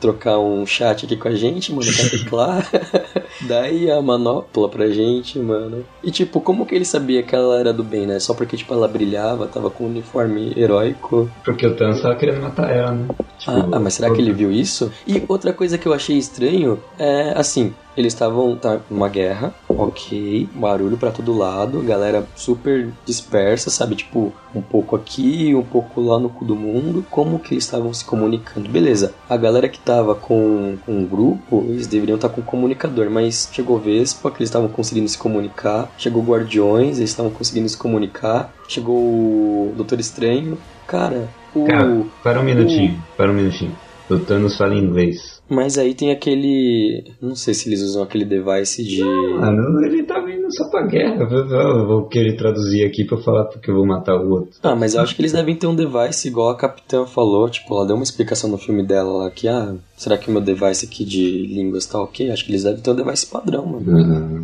trocar um chat aqui com a gente, mano? Quer teclar? Daí a manopla pra gente, mano. E tipo, como que ele sabia que ela era do bem, né? Só porque, tipo, ela brilhava, tava com um uniforme heróico. Porque o Thanos tava querendo matar ela, né? Tipo, Ah, ah, mas será que ele viu isso? E outra coisa que eu achei estranho é assim. Eles estavam tá, numa guerra, ok, barulho pra todo lado, galera super dispersa, sabe? Tipo, um pouco aqui, um pouco lá no cu do mundo. Como que eles estavam se comunicando? Beleza, a galera que tava com, um grupo, eles deveriam estar com um comunicador, mas chegou Vespa, que eles estavam conseguindo se comunicar. Chegou Guardiões, eles estavam conseguindo se comunicar. Chegou o Doutor Estranho. Cara, o. Cara, para um minutinho, para um minutinho. O Thanos fala inglês. Mas aí tem aquele. Não sei se eles usam aquele device de. Mano, ele tava indo só pra guerra. Eu vou querer traduzir aqui pra falar porque eu vou matar o outro. Ah, mas eu acho que eles devem ter um device igual a Capitã falou. Tipo, ela deu uma explicação no filme dela lá que, ah, será que o meu device aqui de línguas tá ok? Acho que eles devem ter um device padrão, mano.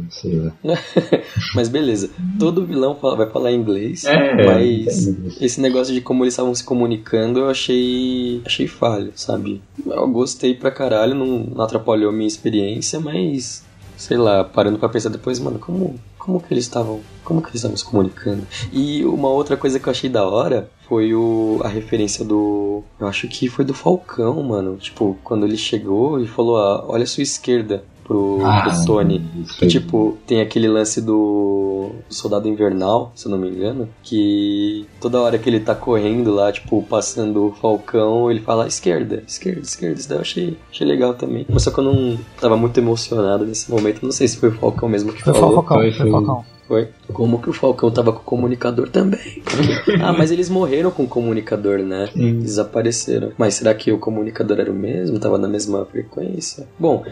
Ah, sei lá. mas beleza, todo vilão fala- vai falar inglês, É, mas é. esse negócio de como eles estavam se comunicando eu achei. achei falho, sabe? Eu gostei pra caralho, não, não atrapalhou a minha experiência, mas. Sei lá, parando pra pensar depois, mano, como, como que eles estavam. Como que eles estavam se comunicando? E uma outra coisa que eu achei da hora foi o, a referência do. Eu acho que foi do Falcão, mano. Tipo, quando ele chegou e falou, ah, olha a sua esquerda pro, Ah, pro Tony. Que, tipo, tem aquele lance do Soldado Invernal, se eu não me engano, que toda hora que ele tá correndo lá, tipo, passando o Falcão, ele fala esquerda, esquerda, esquerda. Isso daí eu achei, achei legal também. Mas só que eu não tava muito emocionado nesse momento, não sei se foi o Falcão mesmo que Foi falou. Falcão, foi, foi foi. Falcão. Foi? Como que o Falcão tava com o comunicador também? ah, mas eles morreram com o comunicador, né? Sim. Desapareceram. Mas será que o comunicador era o mesmo? Tava na mesma frequência? Bom,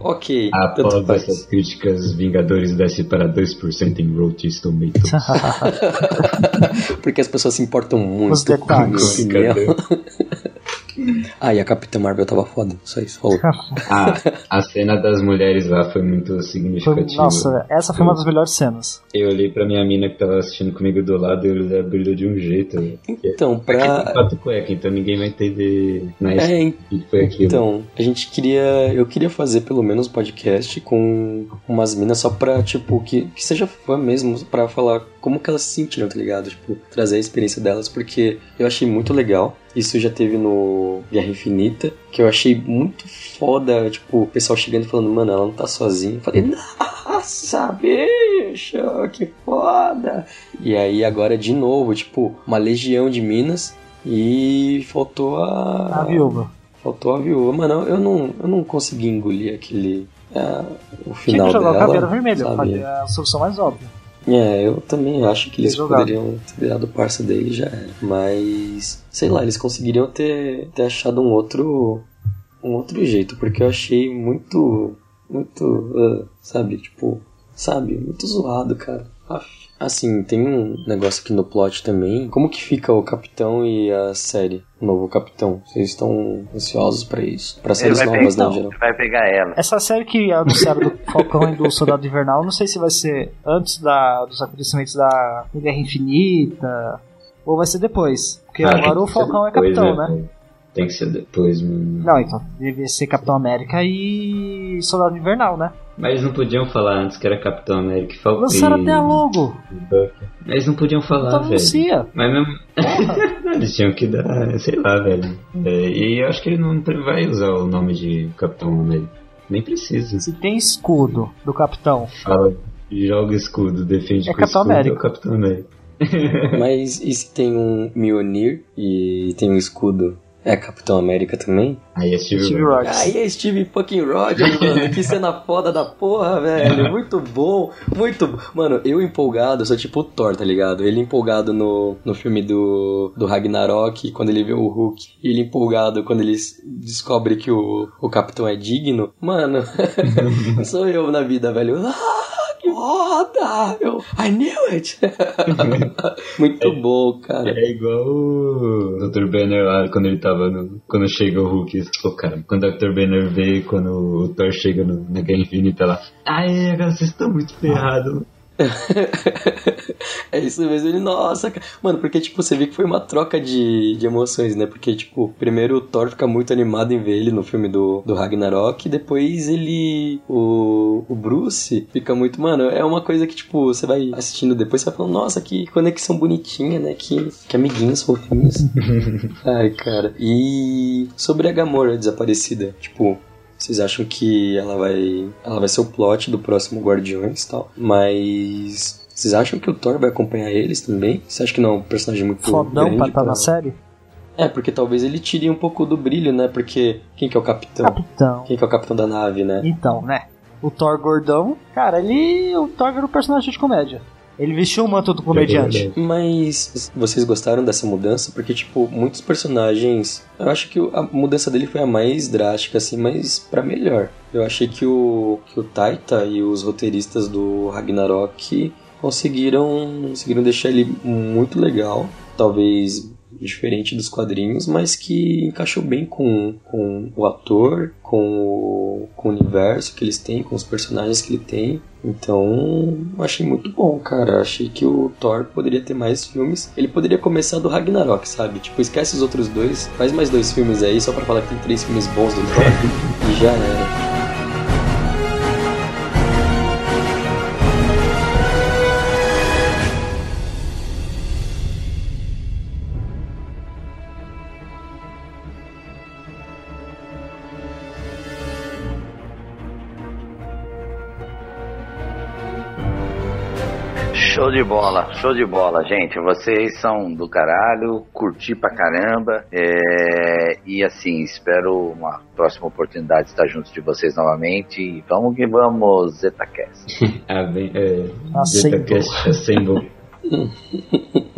ok. tanto Após faz. essas críticas, Vingadores desce para 2% em Rotten Tomatoes. Porque as pessoas se importam muito Os com a minha detalhes. opinião. ah, e a Capitã Marvel tava foda. Só isso, falou. Ah, a cena das mulheres lá foi muito significativa. nossa, essa foi uma das melhores cenas. Eu olhei pra minha mina que tava assistindo comigo do lado e ela brilhou de um jeito. Então, tem pra. quatro cueca, então ninguém vai entender na É, o que foi aquilo. Então, a gente queria. Eu queria fazer pelo menos um podcast com umas minas só pra, tipo, que, que seja fã mesmo, pra falar como que elas se sentiram, tá ligado? Tipo, trazer a experiência delas, porque eu achei muito legal. Isso já teve no Guerra Infinita, que eu achei muito foda, tipo, o pessoal chegando e falando, mano, ela não tá sozinha. Eu falei, nossa, bicho, que foda! E aí agora de novo, tipo, uma legião de minas e faltou a. A viúva. Faltou a viúva. Mano, eu não, eu não consegui engolir aquele. é, o Tinha final que jogar o dela. Caveira Vermelha, sabe? fazer a solução mais óbvia. É, eu também acho que eles poderiam ter virado parça dele já era. Mas, sei lá, eles conseguiriam ter, ter achado um outro. um outro jeito, porque eu achei muito. muito. ah, sabe, tipo. Sabe, muito zoado, cara. Aff. Assim, tem um negócio aqui no plot também. Como que fica o capitão e a série? O novo capitão. Vocês estão ansiosos pra isso? Pra séries novas, pegar, né, geral? vai pegar ela. Essa série que anunciaram do Falcão e do Soldado Invernal, não sei se vai ser antes da, dos acontecimentos da Guerra Infinita ou vai ser depois. Porque Ah, agora o Falcão é capitão, né? Tem que ser depois, mano. Não, então, devia ser Capitão América e Soldado Invernal, né? Mas não podiam falar antes que era Capitão América e Falcão. Lançaram e- até a logo, Mas não podiam falar, então velho. anuncia. Mas mesmo. Eles tinham que dar, sei lá, velho. É, e eu acho que ele não vai usar o nome de Capitão América. Nem precisa. Se tem escudo do Capitão, Fala, joga escudo, defende É com Capitão escudo, América. É o Capitão América. Mas e se tem um Mjolnir e tem um escudo? É Capitão América também? Aí é Steve, Steve Rogers. Aí é Steve fucking Rogers, mano. Que cena foda da porra, velho. Muito bom, muito bom. Mano, eu empolgado, eu sou tipo o Thor, tá ligado? Ele empolgado no, no filme do, do Ragnarok, quando ele vê o Hulk. E ele empolgado quando ele descobre que o, o Capitão é digno. Mano, sou eu na vida, velho. Ah, foda! Eu, I knew it! muito bom, cara. É igual o Dr. Banner lá, quando ele tava no. Quando chega o Hulk. Pô, cara, quando o Dr. Banner vê, quando o Thor chega no, na Guerra Infinita lá. Ai, agora vocês estão muito ferrados. é isso mesmo, ele, nossa, cara. Mano, porque, tipo, você vê que foi uma troca de, de emoções, né? Porque, tipo, primeiro o Thor fica muito animado em ver ele no filme do, do Ragnarok, e depois ele. O, o Bruce fica muito. Mano, é uma coisa que, tipo, você vai assistindo depois, você vai falando, nossa, que conexão bonitinha, né? Que, que amiguinhos fofinhos. Ai, cara. E sobre a Gamora desaparecida, tipo, vocês acham que ela vai. Ela vai ser o plot do próximo Guardiões e tal. Mas. Vocês acham que o Thor vai acompanhar eles também? Você acha que não é um personagem muito Fodão grande pra estar na série? É, porque talvez ele tire um pouco do brilho, né? Porque quem que é o capitão? Capitão. Quem que é o capitão da nave, né? Então, né? O Thor gordão, cara, ele. O Thor era um personagem de comédia. Ele vestiu o manto do comediante. Mas vocês gostaram dessa mudança? Porque, tipo, muitos personagens. Eu acho que a mudança dele foi a mais drástica, assim, mas para melhor. Eu achei que o, que o Taita e os roteiristas do Ragnarok conseguiram, conseguiram deixar ele muito legal. Talvez diferente dos quadrinhos, mas que encaixou bem com, com o ator, com o, com o universo que eles têm, com os personagens que ele tem. Então, achei muito bom, cara. Achei que o Thor poderia ter mais filmes. Ele poderia começar do Ragnarok, sabe? Tipo, esquece os outros dois, faz mais dois filmes aí só pra falar que tem três filmes bons do Thor e já era. De bola, show de bola, gente. Vocês são do caralho, curti pra caramba. É... E assim, espero uma próxima oportunidade de estar junto de vocês novamente. E vamos que vamos, ZetaCast. ah, bem, é, Assemble. ZetaCast Assemble.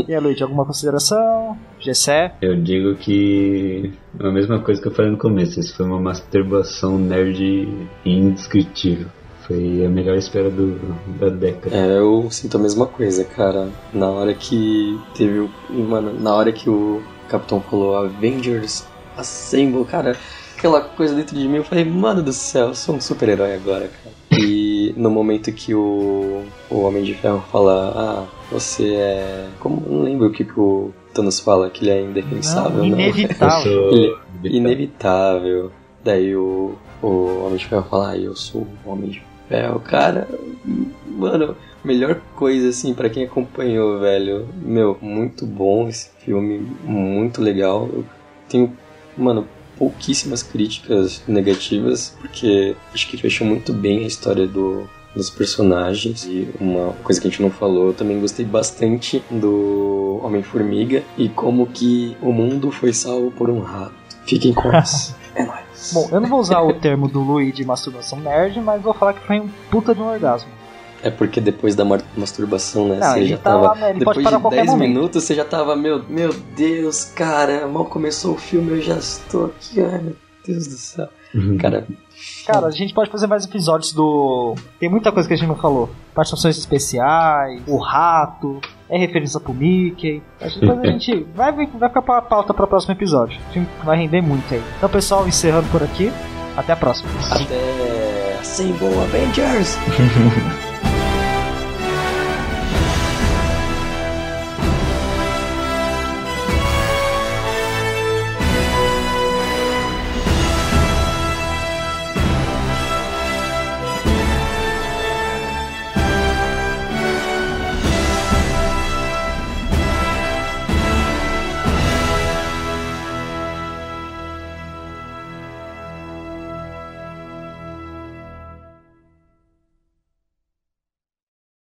E aí, Luiz, alguma consideração? Gessé? Eu digo que a mesma coisa que eu falei no começo, isso foi uma masturbação nerd indescritível. Foi a melhor espera do, da década. É, eu sinto a mesma coisa, cara. Na hora que teve o. Mano, na hora que o Capitão falou Avengers Assemble, cara, aquela coisa dentro de mim, eu falei, mano do céu, eu sou um super-herói agora, cara. E no momento que o, o Homem de Ferro fala, ah, você é. Como não lembro o que, que o Thanos fala, que ele é indefensável, Não, não. inevitável. Sou Ele- inevitável. Inevitável. Daí o, o Homem de Ferro fala, ah, eu sou o Homem de Ferro. Cara, mano, melhor coisa assim pra quem acompanhou, velho. Meu, muito bom esse filme, muito legal. Eu tenho, mano, pouquíssimas críticas negativas, porque acho que fechou muito bem a história do, dos personagens. E uma coisa que a gente não falou, eu também gostei bastante do Homem-Formiga e como que o mundo foi salvo por um rato. Fiquem com essa. É nóis. Bom, eu não vou usar o termo do Luiz de masturbação nerd, mas vou falar que foi um puta de um orgasmo. É porque depois da masturbação, né? Não, você já tá tava. né, ele depois de qualquer 10 momento. minutos você já tava, meu, meu Deus, cara, mal começou o filme, eu já estou aqui, ai meu Deus do céu. Uhum. Cara, Cara, a gente pode fazer mais episódios do. Tem muita coisa que a gente não falou. Participações especiais, o rato, é referência pro Mickey. Acho que depois a gente vai, vai ficar pra pauta para o próximo episódio. A gente vai render muito aí. Então, pessoal, encerrando por aqui. Até a próxima. até. Assemble Avengers!